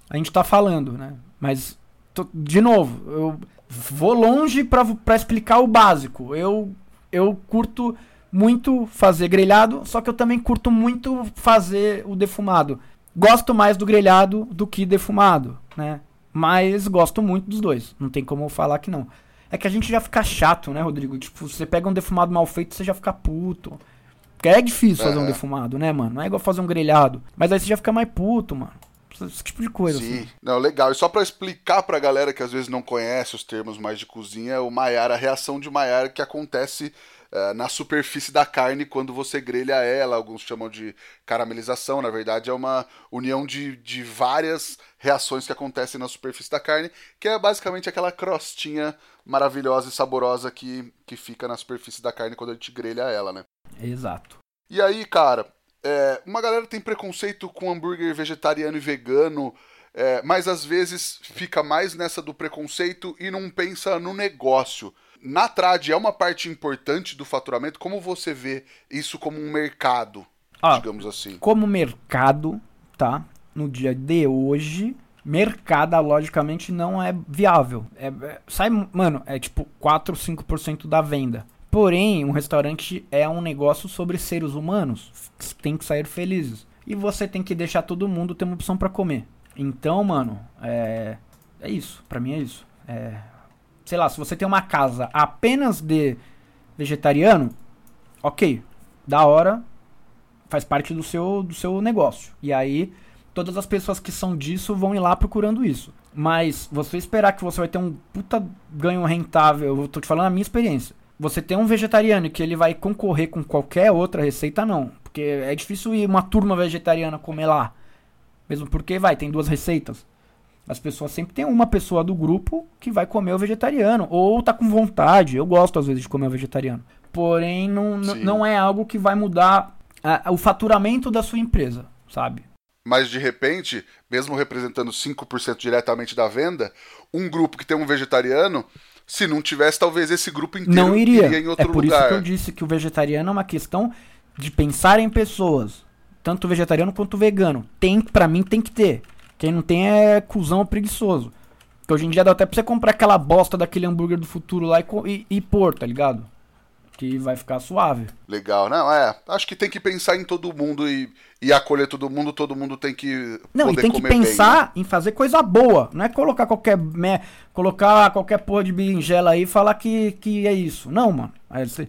S2: a gente tá falando, né? Mas, tô, de novo, eu vou longe para explicar o básico. Eu, eu curto muito fazer grelhado, só que eu também curto muito fazer o defumado. Gosto mais do grelhado do que defumado, né? Mas gosto muito dos dois. Não tem como falar que não. É que a gente já fica chato, né, Rodrigo? Tipo, você pega um defumado mal feito, você já fica puto. Porque é difícil fazer um defumado, né, mano? Não é igual fazer um grelhado. Mas aí você já fica mais puto, mano. Esse tipo de coisa. Sim,
S1: assim. não, legal. E só para explicar pra galera que às vezes não conhece os termos mais de cozinha, o Maiar, a reação de Maiar que acontece uh, na superfície da carne quando você grelha ela. Alguns chamam de caramelização, na verdade é uma união de, de várias reações que acontecem na superfície da carne, que é basicamente aquela crostinha maravilhosa e saborosa que, que fica na superfície da carne quando a gente grelha ela, né?
S2: Exato.
S1: E aí, cara, é, uma galera tem preconceito com hambúrguer vegetariano e vegano, é, mas às vezes fica mais nessa do preconceito e não pensa no negócio. Na trad é uma parte importante do faturamento. Como você vê isso como um mercado, ah, digamos assim?
S2: Como mercado, tá? No dia de hoje, mercado, logicamente, não é viável. É, é, sai, mano, é tipo 4, 5% da venda. Porém, um restaurante é um negócio sobre seres humanos que tem que sair felizes. E você tem que deixar todo mundo ter uma opção para comer. Então, mano, é. É isso. Pra mim é isso. É. Sei lá, se você tem uma casa apenas de vegetariano, ok. Da hora. Faz parte do seu, do seu negócio. E aí, todas as pessoas que são disso vão ir lá procurando isso. Mas você esperar que você vai ter um puta ganho rentável, eu tô te falando a minha experiência. Você tem um vegetariano que ele vai concorrer com qualquer outra receita, não. Porque é difícil ir uma turma vegetariana comer lá. Mesmo porque, vai, tem duas receitas. As pessoas sempre tem uma pessoa do grupo que vai comer o vegetariano. Ou tá com vontade. Eu gosto, às vezes, de comer o vegetariano. Porém, não, não é algo que vai mudar a, o faturamento da sua empresa, sabe?
S1: Mas de repente, mesmo representando 5% diretamente da venda, um grupo que tem um vegetariano, se não tivesse, talvez esse grupo inteiro
S2: não iria,
S1: iria em outro
S2: lugar. É por
S1: lugar.
S2: isso que eu disse que o vegetariano é uma questão de pensar em pessoas, tanto vegetariano quanto vegano. Tem, para mim, tem que ter. Quem não tem é cuzão preguiçoso. Porque hoje em dia dá até pra você comprar aquela bosta daquele hambúrguer do futuro lá e, e, e pôr, tá ligado? Que vai ficar suave.
S1: Legal, não, é. Acho que tem que pensar em todo mundo e, e acolher todo mundo, todo mundo tem que.
S2: Não, e tem que pensar bem, né? em fazer coisa boa. Não é colocar qualquer. Me, colocar qualquer porra de berinjela aí e falar que, que é isso. Não, mano. Você,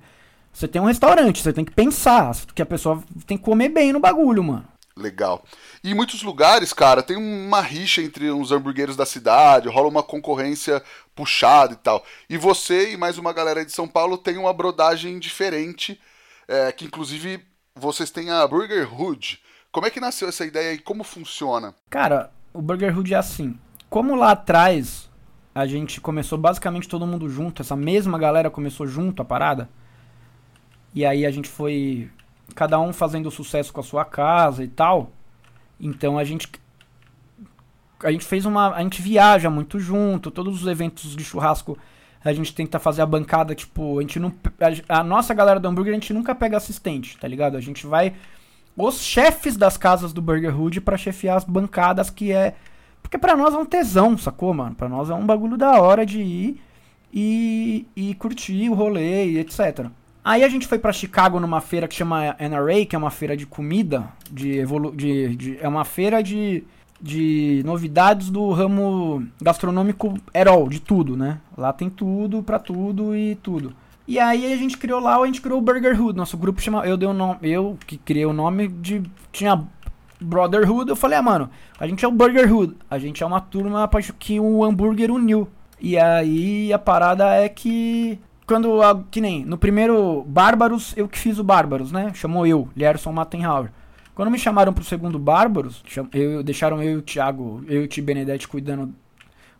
S2: você tem um restaurante, você tem que pensar que a pessoa tem que comer bem no bagulho, mano.
S1: Legal. E em muitos lugares, cara, tem uma rixa entre os hamburgueiros da cidade, rola uma concorrência puxada e tal. E você e mais uma galera de São Paulo tem uma brodagem diferente, é, que inclusive vocês têm a Burger Hood. Como é que nasceu essa ideia e como funciona?
S2: Cara, o Burger Hood é assim. Como lá atrás a gente começou basicamente todo mundo junto, essa mesma galera começou junto a parada. E aí a gente foi cada um fazendo sucesso com a sua casa e tal. Então a gente a gente fez uma a gente viaja muito junto, todos os eventos de churrasco a gente tenta fazer a bancada, tipo, a gente não a, a nossa galera do hambúrguer a gente nunca pega assistente, tá ligado? A gente vai os chefes das casas do Burger Hood para chefiar as bancadas que é porque para nós é um tesão, sacou, mano? Para nós é um bagulho da hora de ir e, e curtir o rolê e etc. Aí a gente foi para Chicago numa feira que chama NRA, que é uma feira de comida, de, evolu de, de é uma feira de, de novidades do ramo gastronômico all, de tudo, né? Lá tem tudo, pra tudo e tudo. E aí a gente criou lá, a gente criou o Burger Hood, nosso grupo chama, eu dei o nome, eu que criei o nome de tinha Brotherhood, eu falei, ah, mano, a gente é o Burger Hood, a gente é uma turma que o hambúrguer uniu. E aí a parada é que quando, que nem, no primeiro Bárbaros, eu que fiz o Bárbaros, né? Chamou eu, Lierson Mattenhauer. Quando me chamaram pro segundo Bárbaros, eu, deixaram eu e o Thiago, eu e o Ti Benedetti cuidando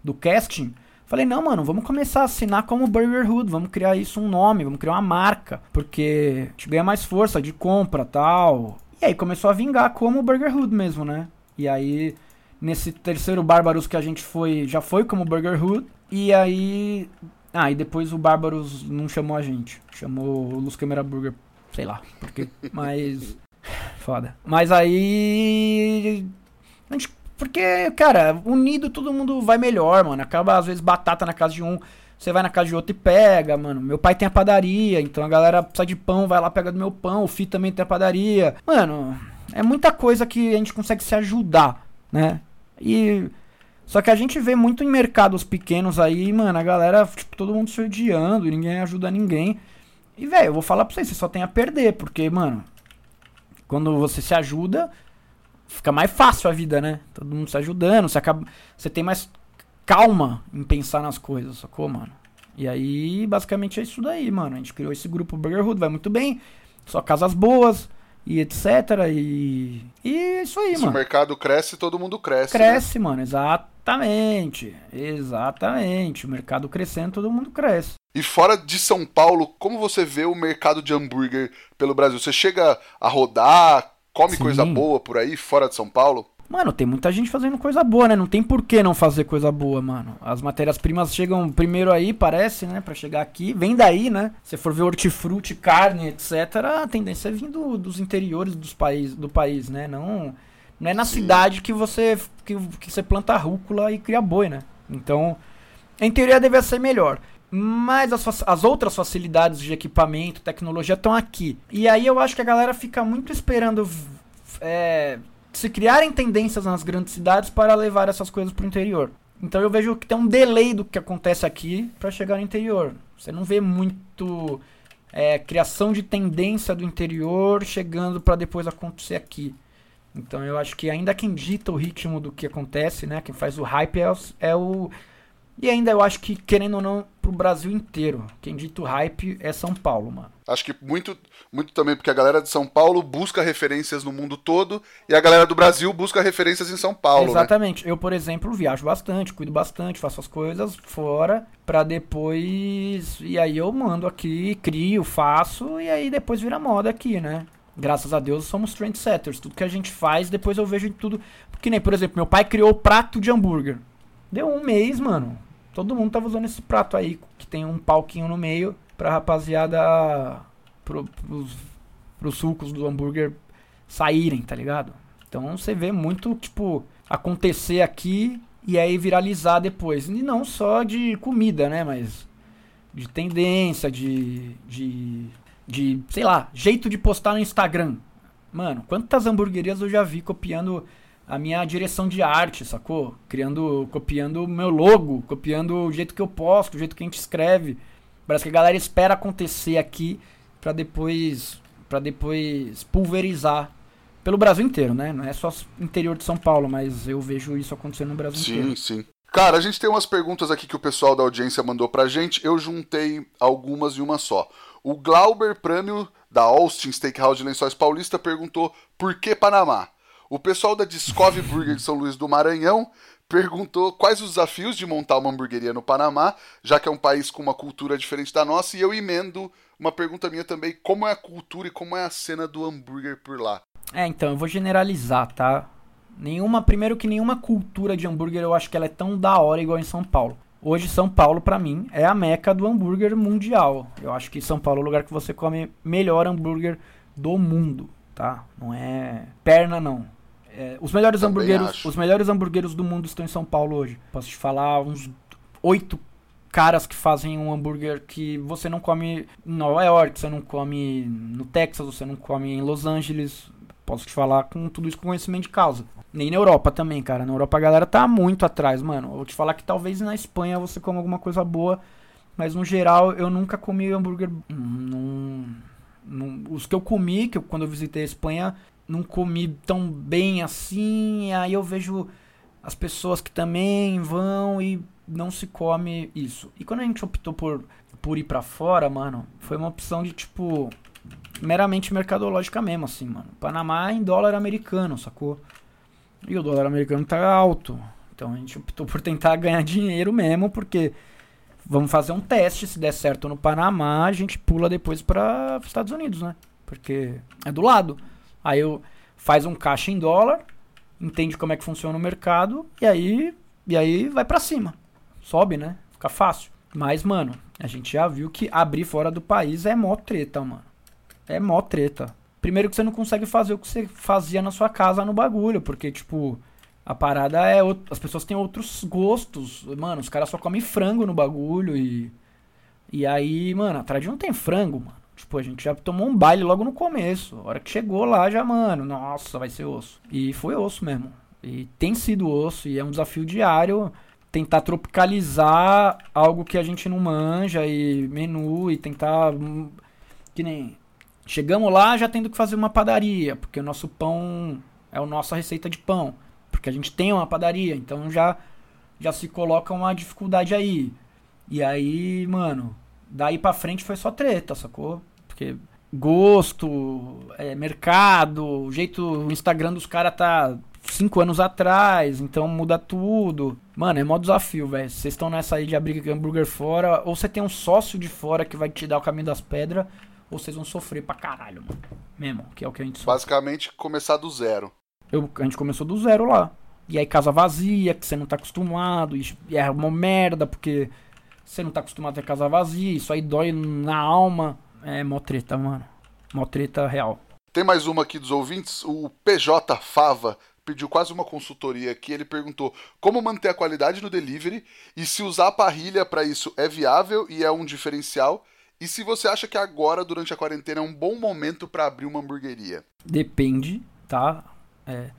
S2: do casting. Falei, não, mano, vamos começar a assinar como Burger Hood, vamos criar isso um nome, vamos criar uma marca, porque a gente ganha mais força de compra tal. E aí começou a vingar como Burger Hood mesmo, né? E aí, nesse terceiro Bárbaros que a gente foi, já foi como Burger Hood. E aí, ah, e depois o Bárbaros não chamou a gente. Chamou o Luz Câmera Burger, sei lá. Porque, mas. Foda. Mas aí. A gente, porque, cara, unido todo mundo vai melhor, mano. Acaba às vezes batata na casa de um. Você vai na casa de outro e pega, mano. Meu pai tem a padaria, então a galera precisa de pão, vai lá pega do meu pão. O Fi também tem a padaria. Mano, é muita coisa que a gente consegue se ajudar, né? E só que a gente vê muito em mercados pequenos aí, mano, a galera, tipo, todo mundo se odiando, ninguém ajuda ninguém. E, velho, eu vou falar pra vocês, você só tem a perder, porque, mano, quando você se ajuda, fica mais fácil a vida, né? Todo mundo se ajudando, você acaba. Você tem mais calma em pensar nas coisas, sacou, mano? E aí, basicamente é isso daí, mano. A gente criou esse grupo Burgerhood, vai muito bem. Só casas boas e etc. E. E é isso aí, mano.
S1: Se o mercado cresce, todo mundo cresce.
S2: Cresce,
S1: né?
S2: mano, exatamente. Exatamente. O mercado crescendo, todo mundo cresce.
S1: E fora de São Paulo, como você vê o mercado de hambúrguer pelo Brasil? Você chega a rodar, come Sim. coisa boa por aí, fora de São Paulo?
S2: Mano, tem muita gente fazendo coisa boa, né? Não tem por que não fazer coisa boa, mano. As matérias-primas chegam primeiro aí, parece, né? Pra chegar aqui. Vem daí, né? Se for ver hortifruti, carne, etc., a tendência é vir do, dos interiores dos país, do país, né? Não, não é na Sim. cidade que você, que, que você planta rúcula e cria boi, né? Então, em teoria, deve ser melhor. mas as, as outras facilidades de equipamento, tecnologia estão aqui. E aí eu acho que a galera fica muito esperando é, se criarem tendências nas grandes cidades para levar essas coisas para o interior. Então eu vejo que tem um delay do que acontece aqui para chegar no interior. Você não vê muito é, criação de tendência do interior chegando para depois acontecer aqui. Então eu acho que ainda quem dita o ritmo do que acontece, né? Quem faz o hype é o, é o e ainda eu acho que, querendo ou não, pro Brasil inteiro. Quem dita o hype é São Paulo, mano.
S1: Acho que muito, muito também porque a galera de São Paulo busca referências no mundo todo e a galera do Brasil busca referências em São Paulo.
S2: Né? Exatamente. Né? Eu, por exemplo, viajo bastante, cuido bastante, faço as coisas fora para depois. E aí eu mando aqui, crio, faço e aí depois vira moda aqui, né? Graças a Deus somos trendsetters. Tudo que a gente faz, depois eu vejo tudo. Que nem, por exemplo, meu pai criou o prato de hambúrguer. Deu um mês, mano. Todo mundo tava usando esse prato aí, que tem um palquinho no meio pra rapaziada. Pro, pros, pros sucos do hambúrguer saírem, tá ligado? Então você vê muito, tipo, acontecer aqui e aí viralizar depois. E não só de comida, né? Mas de tendência, de. de. De, sei lá, jeito de postar no Instagram. Mano, quantas hamburguerias eu já vi copiando a minha direção de arte, sacou? Criando, copiando o meu logo, copiando o jeito que eu posto, o jeito que a gente escreve. Parece que a galera espera acontecer aqui para depois para depois pulverizar pelo Brasil inteiro, né? Não é só interior de São Paulo, mas eu vejo isso acontecendo no Brasil
S1: sim,
S2: inteiro.
S1: Sim, sim. Cara, a gente tem umas perguntas aqui que o pessoal da audiência mandou pra gente. Eu juntei algumas em uma só. O Glauber Prêmio, da Austin Steakhouse de Lençóis Paulista, perguntou por que Panamá? O pessoal da Discovery Burger de São Luís do Maranhão perguntou quais os desafios de montar uma hamburgueria no Panamá, já que é um país com uma cultura diferente da nossa, e eu emendo uma pergunta minha também, como é a cultura e como é a cena do hambúrguer por lá?
S2: É, então, eu vou generalizar, tá? Nenhuma, primeiro que nenhuma cultura de hambúrguer eu acho que ela é tão da hora igual em São Paulo. Hoje São Paulo para mim é a meca do hambúrguer mundial. Eu acho que São Paulo é o lugar que você come melhor hambúrguer do mundo, tá? Não é perna não. É, os melhores hambúrgueres, os melhores hambúrgueres do mundo estão em São Paulo hoje. Posso te falar uns oito caras que fazem um hambúrguer que você não come em Nova York, você não come no Texas, você não come em Los Angeles. Posso te falar com tudo isso com conhecimento de causa. Nem na Europa também, cara. Na Europa a galera tá muito atrás, mano. vou te falar que talvez na Espanha você coma alguma coisa boa, mas no geral eu nunca comi hambúrguer. Num, num, os que eu comi, que eu, quando eu visitei a Espanha, não comi tão bem assim, aí eu vejo as pessoas que também vão e não se come isso. E quando a gente optou por, por ir para fora, mano, foi uma opção de tipo meramente mercadológica mesmo, assim, mano. Panamá é em dólar americano, sacou? E o dólar americano tá alto. Então a gente optou por tentar ganhar dinheiro mesmo, porque vamos fazer um teste, se der certo no Panamá, a gente pula depois para Estados Unidos, né? Porque é do lado. Aí eu faz um caixa em dólar, entende como é que funciona o mercado e aí e aí vai para cima. Sobe, né? Fica fácil. Mas, mano, a gente já viu que abrir fora do país é mó treta, mano. É mó treta. Primeiro que você não consegue fazer o que você fazia na sua casa no bagulho, porque, tipo, a parada é. As pessoas têm outros gostos. Mano, os caras só comem frango no bagulho e. E aí, mano, a tradição não tem frango, mano. Tipo, a gente já tomou um baile logo no começo. A hora que chegou lá, já, mano, nossa, vai ser osso. E foi osso mesmo. E tem sido osso, e é um desafio diário tentar tropicalizar algo que a gente não manja, e menu, e tentar. Hum, que nem. Chegamos lá já tendo que fazer uma padaria, porque o nosso pão é a nossa receita de pão. Porque a gente tem uma padaria, então já, já se coloca uma dificuldade aí. E aí, mano, daí pra frente foi só treta, sacou? Porque gosto, é, mercado, o jeito, o Instagram dos caras tá cinco anos atrás, então muda tudo. Mano, é mó desafio, velho. Vocês estão nessa aí de abrir hambúrguer fora, ou você tem um sócio de fora que vai te dar o caminho das pedras, ou vocês vão sofrer pra caralho, mano. Mesmo, que é o que a gente
S1: sofre. Basicamente, começar do zero.
S2: Eu, a gente começou do zero lá. E aí casa vazia, que você não tá acostumado, e é uma merda, porque você não tá acostumado a ter casa vazia, isso aí dói na alma. É mó treta, mano. Mó treta real.
S1: Tem mais uma aqui dos ouvintes. O PJ Fava pediu quase uma consultoria aqui. Ele perguntou como manter a qualidade no delivery e se usar a parrilha para isso é viável e é um diferencial. E se você acha que agora, durante a quarentena, é um bom momento para abrir uma hamburgueria?
S2: Depende, tá? É.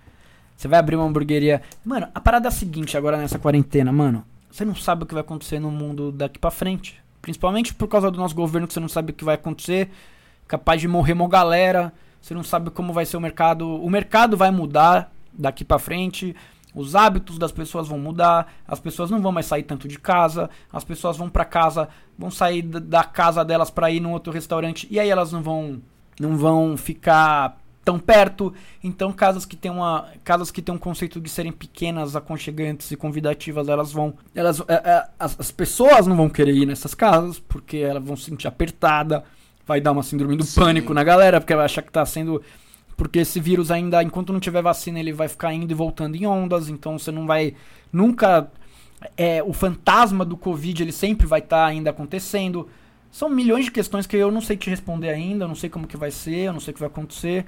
S2: Você vai abrir uma hamburgueria. Mano, a parada é a seguinte agora nessa quarentena, mano. Você não sabe o que vai acontecer no mundo daqui para frente. Principalmente por causa do nosso governo, que você não sabe o que vai acontecer. Capaz de morrer uma galera. Você não sabe como vai ser o mercado. O mercado vai mudar daqui para frente. Os hábitos das pessoas vão mudar, as pessoas não vão mais sair tanto de casa, as pessoas vão para casa, vão sair da casa delas para ir num outro restaurante e aí elas não vão não vão ficar tão perto. Então, casas que têm uma casas que têm um conceito de serem pequenas, aconchegantes e convidativas, elas vão elas é, é, as, as, pessoas não vão querer ir nessas casas porque elas vão se sentir apertada, vai dar uma síndrome do Sim. pânico na galera, porque vai achar que tá sendo porque esse vírus ainda, enquanto não tiver vacina, ele vai ficar indo e voltando em ondas, então você não vai nunca é, o fantasma do Covid ele sempre vai estar tá ainda acontecendo. São milhões de questões que eu não sei te responder ainda, eu não sei como que vai ser, eu não sei o que vai acontecer.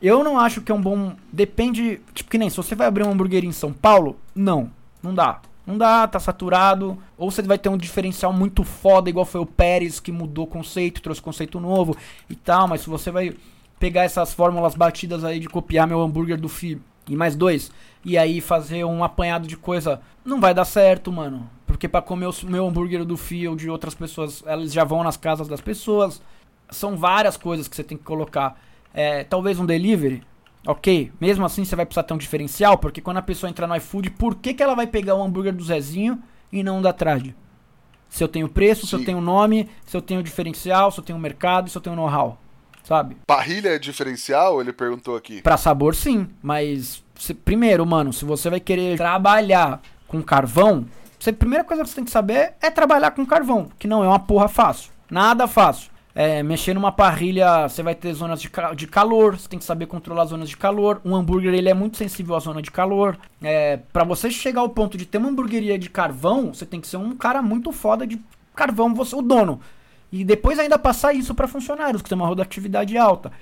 S2: Eu não acho que é um bom. Depende. Tipo, que nem se você vai abrir uma hamburgueria em São Paulo, não. Não dá. Não dá, tá saturado. Ou você vai ter um diferencial muito foda, igual foi o Pérez, que mudou o conceito, trouxe conceito novo e tal. Mas se você vai pegar essas fórmulas batidas aí de copiar meu hambúrguer do Fi e mais dois, e aí fazer um apanhado de coisa, não vai dar certo, mano. Porque para comer o meu hambúrguer do Fi ou de outras pessoas, elas já vão nas casas das pessoas. São várias coisas que você tem que colocar. É, talvez um delivery, ok. Mesmo assim você vai precisar ter um diferencial, porque quando a pessoa entrar no iFood, por que, que ela vai pegar o hambúrguer do Zezinho e não da Trade? Se eu tenho preço, Sim. se eu tenho nome, se eu tenho diferencial, se eu tenho mercado, se eu tenho know-how sabe?
S1: Parrilha é diferencial? Ele perguntou aqui.
S2: Pra sabor, sim. Mas, se, primeiro, mano, se você vai querer trabalhar com carvão, você, a primeira coisa que você tem que saber é trabalhar com carvão, que não é uma porra fácil. Nada fácil. É, mexer numa parrilha, você vai ter zonas de, de calor, você tem que saber controlar as zonas de calor. Um hambúrguer ele é muito sensível à zona de calor. É, para você chegar ao ponto de ter uma hamburgueria de carvão, você tem que ser um cara muito foda de carvão, você o dono. E depois ainda passar isso para funcionários, que tem uma rotatividade alta.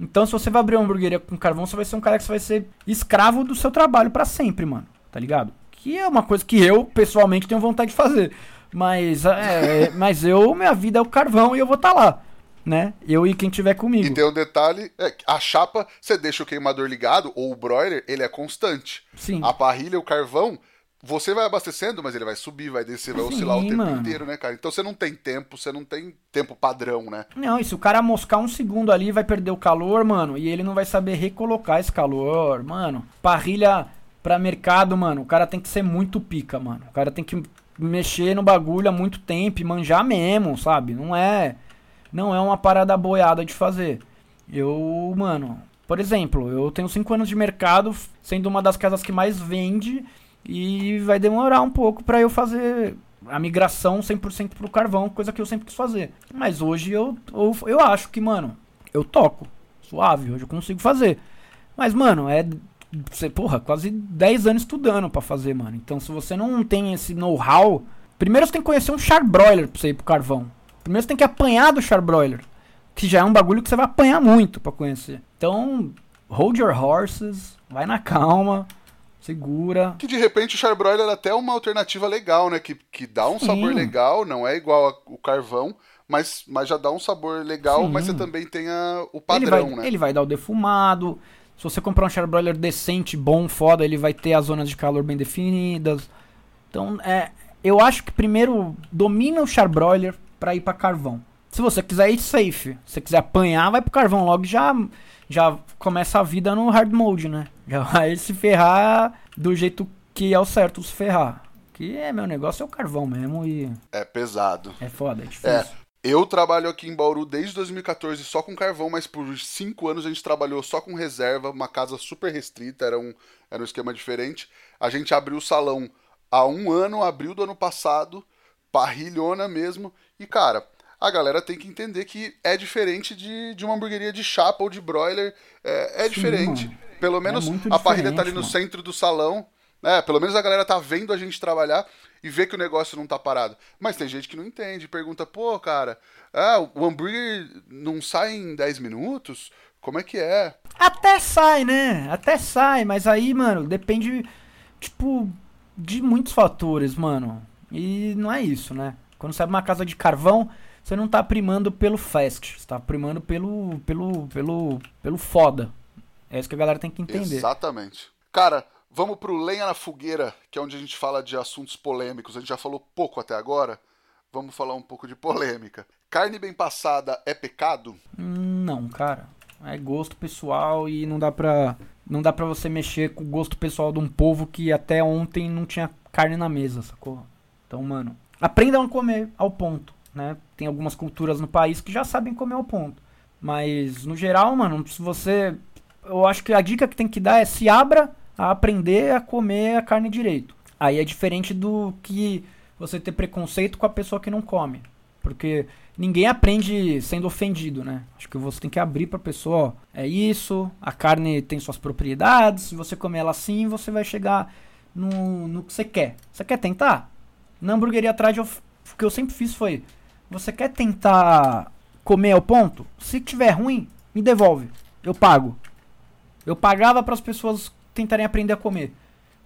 S2: Então, se você vai abrir uma hamburgueria com carvão, você vai ser um cara que vai ser escravo do seu trabalho para sempre, mano. Tá ligado? Que é uma coisa que eu, pessoalmente, tenho vontade de fazer. Mas, é, é mas eu, minha vida é o carvão e eu vou estar tá lá. Né? Eu e quem tiver comigo.
S1: E tem um detalhe: é, a chapa, você deixa o queimador ligado, ou o broiler, ele é constante.
S2: Sim.
S1: A parrilha, o carvão, você vai abastecendo, mas ele vai subir, vai descer, vai Sim, oscilar o tempo mano. inteiro, né, cara? Então você não tem tempo, você não tem tempo padrão, né?
S2: Não, e se o cara moscar um segundo ali, vai perder o calor, mano, e ele não vai saber recolocar esse calor, mano. Parrilha pra mercado, mano, o cara tem que ser muito pica, mano. O cara tem que mexer no bagulho há muito tempo e manjar mesmo, sabe? Não é não é uma parada boiada de fazer. Eu, mano, por exemplo, eu tenho 5 anos de mercado, sendo uma das casas que mais vende e vai demorar um pouco para eu fazer a migração 100% pro carvão, coisa que eu sempre quis fazer. Mas hoje eu, eu, eu acho que, mano, eu toco. Suave, hoje eu consigo fazer. Mas, mano, é. Você, porra, quase 10 anos estudando para fazer, mano. Então, se você não tem esse know-how. Primeiro você tem que conhecer um charbroiler pra você ir pro carvão. Primeiro você tem que apanhar do charbroiler. Que já é um bagulho que você vai apanhar muito para conhecer. Então, hold your horses, vai na calma segura.
S1: Que de repente o charbroiler é até uma alternativa legal, né? Que, que dá um Sim. sabor legal, não é igual o carvão, mas, mas já dá um sabor legal, Sim. mas você também tem a, o padrão,
S2: ele vai,
S1: né?
S2: Ele vai dar o defumado. Se você comprar um charbroiler decente, bom, foda, ele vai ter as zonas de calor bem definidas. Então, é, eu acho que primeiro domina o charbroiler para ir para carvão. Se você quiser ir safe, se você quiser apanhar, vai pro carvão logo já já começa a vida no hard mode, né? Já vai se ferrar do jeito que é o certo se ferrar. Que é, meu negócio é o carvão mesmo e.
S1: É pesado.
S2: É foda, é difícil.
S1: É. Eu trabalho aqui em Bauru desde 2014 só com carvão, mas por cinco anos a gente trabalhou só com reserva, uma casa super restrita, era um, era um esquema diferente. A gente abriu o salão há um ano, abril do ano passado, parrilhona mesmo, e cara, a galera tem que entender que é diferente de, de uma hamburgueria de chapa ou de broiler. É, é Sim, diferente. Mano. Pelo menos é a parrilha tá ali no mano. centro do salão. É, pelo menos a galera tá vendo a gente trabalhar e vê que o negócio não tá parado. Mas tem gente que não entende, pergunta, pô, cara, ah, o hambúrguer não sai em 10 minutos? Como é que é?
S2: Até sai, né? Até sai, mas aí, mano, depende, tipo, de muitos fatores, mano. E não é isso, né? Quando você abre uma casa de carvão, você não tá primando pelo fast, você tá primando pelo, pelo, pelo, pelo foda. É isso que a galera tem que entender.
S1: Exatamente. Cara, vamos pro Lenha na Fogueira, que é onde a gente fala de assuntos polêmicos. A gente já falou pouco até agora. Vamos falar um pouco de polêmica. Carne bem passada é pecado?
S2: Não, cara. É gosto pessoal e não dá pra. Não dá pra você mexer com o gosto pessoal de um povo que até ontem não tinha carne na mesa, sacou? Então, mano, aprendam a comer ao ponto, né? Tem algumas culturas no país que já sabem comer ao ponto. Mas, no geral, mano, se você. Eu acho que a dica que tem que dar é se abra a aprender a comer a carne direito. Aí é diferente do que você ter preconceito com a pessoa que não come. Porque ninguém aprende sendo ofendido, né? Acho que você tem que abrir pra pessoa, ó, é isso, a carne tem suas propriedades, se você comer ela assim, você vai chegar no, no que você quer. Você quer tentar? Na hamburgueria atrás, eu, o que eu sempre fiz foi, você quer tentar comer ao ponto? Se tiver ruim, me devolve, eu pago. Eu pagava para as pessoas tentarem aprender a comer.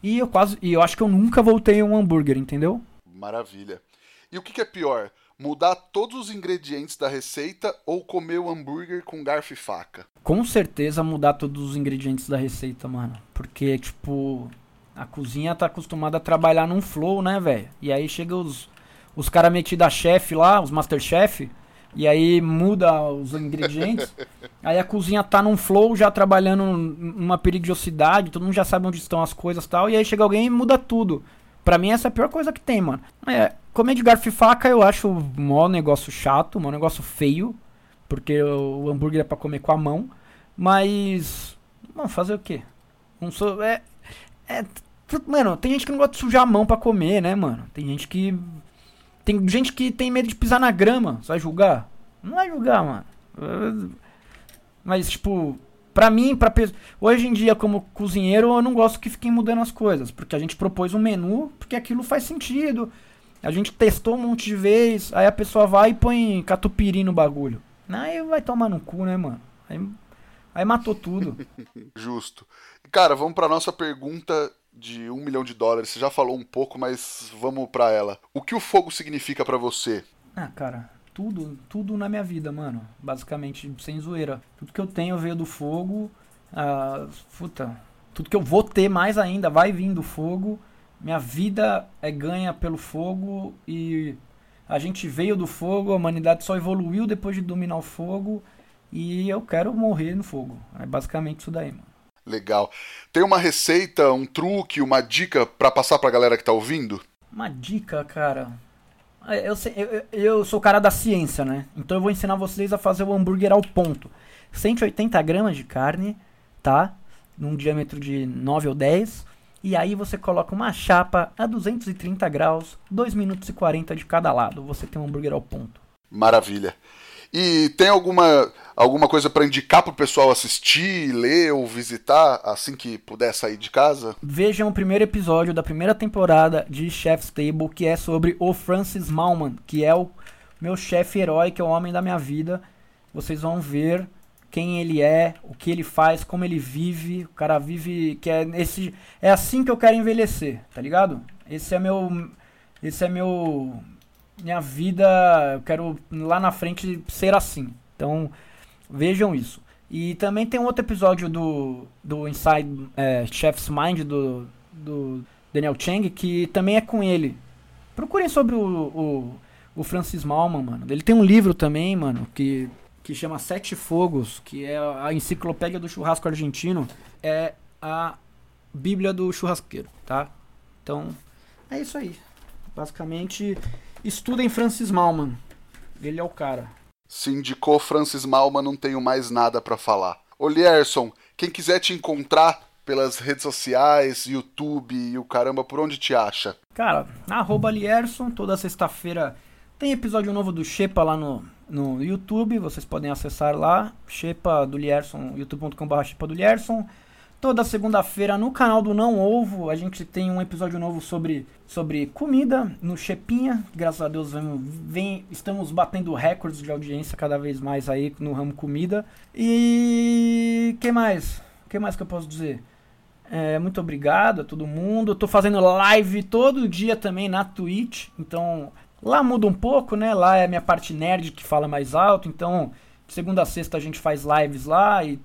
S2: E eu quase, e eu acho que eu nunca voltei a um hambúrguer, entendeu?
S1: Maravilha. E o que, que é pior? Mudar todos os ingredientes da receita ou comer o hambúrguer com garfo e faca?
S2: Com certeza mudar todos os ingredientes da receita, mano. Porque, tipo, a cozinha tá acostumada a trabalhar num flow, né, velho? E aí chega os, os caras metidos a chefe lá, os masterchef, e aí muda os ingredientes. aí a cozinha tá num flow já trabalhando numa periodicidade, todo mundo já sabe onde estão as coisas e tal. E aí chega alguém e muda tudo. Pra mim, essa é a pior coisa que tem, mano. É, comer de garfo e faca eu acho um negócio chato, um negócio feio. Porque o hambúrguer é pra comer com a mão. Mas. Vamos fazer o quê? Não sou. É. É. Mano, tem gente que não gosta de sujar a mão pra comer, né, mano? Tem gente que. Tem gente que tem medo de pisar na grama. Você vai julgar? Não vai julgar, mano. Mas, tipo, Pra mim, pra hoje em dia, como cozinheiro, eu não gosto que fiquem mudando as coisas. Porque a gente propôs um menu, porque aquilo faz sentido. A gente testou um monte de vezes, aí a pessoa vai e põe catupiry no bagulho. Aí vai tomar no cu, né, mano? Aí, aí matou tudo.
S1: Justo. Cara, vamos pra nossa pergunta de um milhão de dólares. Você já falou um pouco, mas vamos pra ela. O que o fogo significa para você?
S2: Ah, cara, tudo, tudo na minha vida, mano. Basicamente, sem zoeira. Tudo que eu tenho veio do fogo. Ah, puta, tudo que eu vou ter mais ainda vai vir do fogo. Minha vida é ganha pelo fogo e a gente veio do fogo, a humanidade só evoluiu depois de dominar o fogo e eu quero morrer no fogo. É basicamente isso daí, mano.
S1: Legal. Tem uma receita, um truque, uma dica para passar pra galera que tá ouvindo?
S2: Uma dica, cara. É, eu, eu, eu sou o cara da ciência, né? Então eu vou ensinar vocês a fazer o hambúrguer ao ponto. 180 gramas de carne, tá? Num diâmetro de 9 ou 10. E aí você coloca uma chapa a 230 graus, 2 minutos e 40 de cada lado. Você tem um hambúrguer ao ponto.
S1: Maravilha. E tem alguma, alguma coisa para indicar pro pessoal assistir, ler ou visitar assim que puder sair de casa?
S2: Vejam o primeiro episódio da primeira temporada de Chef's Table, que é sobre o Francis Malman, que é o meu chefe herói, que é o homem da minha vida. Vocês vão ver quem ele é, o que ele faz, como ele vive. O cara vive que é esse é assim que eu quero envelhecer, tá ligado? Esse é meu esse é meu minha vida, eu quero lá na frente ser assim. Então, vejam isso. E também tem um outro episódio do, do Inside é, Chef's Mind do, do Daniel Chang que também é com ele. Procurem sobre o, o, o Francis Malman, mano. Ele tem um livro também, mano, que, que chama Sete Fogos, que é a enciclopédia do churrasco argentino. É a Bíblia do churrasqueiro, tá? Então, é isso aí. Basicamente, Estudem Francis Malman. Ele é o cara.
S1: Se indicou Francis Malman, não tenho mais nada para falar. Ô Lierson, quem quiser te encontrar pelas redes sociais, YouTube e o caramba, por onde te acha?
S2: Cara, arroba Lierson, toda sexta-feira tem episódio novo do Shepa lá no, no YouTube, vocês podem acessar lá, Shepa do Lierson, youtube.com.br Shepa do Lierson. Toda segunda-feira no canal do Não Ovo, a gente tem um episódio novo sobre, sobre comida no Chepinha. Graças a Deus vem, vem, estamos batendo recordes de audiência cada vez mais aí no ramo comida. E que mais? Que mais que eu posso dizer? É, muito obrigado a todo mundo. Eu tô fazendo live todo dia também na Twitch, então lá muda um pouco, né? Lá é a minha parte nerd que fala mais alto, então segunda a sexta a gente faz lives lá e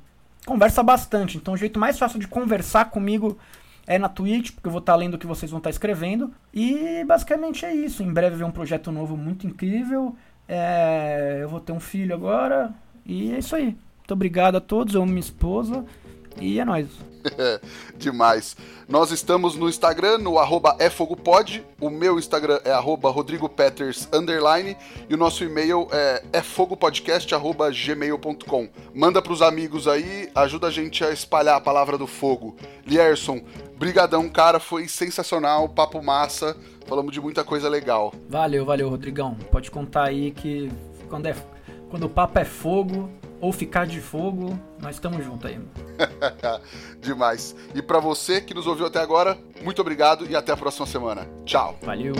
S2: conversa bastante. Então o jeito mais fácil de conversar comigo é na Twitch, porque eu vou estar tá lendo o que vocês vão estar tá escrevendo. E basicamente é isso. Em breve vem um projeto novo muito incrível. É, eu vou ter um filho agora. E é isso aí. Muito obrigado a todos. Eu amo minha esposa. E é nóis.
S1: Demais. Nós estamos no Instagram, no arroba efogopod. O meu Instagram é arroba rodrigopeters, underline. E o nosso e-mail é efogopodcast.gmail.com. Manda pros amigos aí, ajuda a gente a espalhar a palavra do fogo. Lierson, brigadão, cara, foi sensacional, papo massa. Falamos de muita coisa legal.
S2: Valeu, valeu, Rodrigão. Pode contar aí que quando, é, quando o papo é fogo, ou ficar de fogo, nós estamos juntos aí.
S1: Demais. E para você que nos ouviu até agora, muito obrigado e até a próxima semana. Tchau.
S2: Valeu.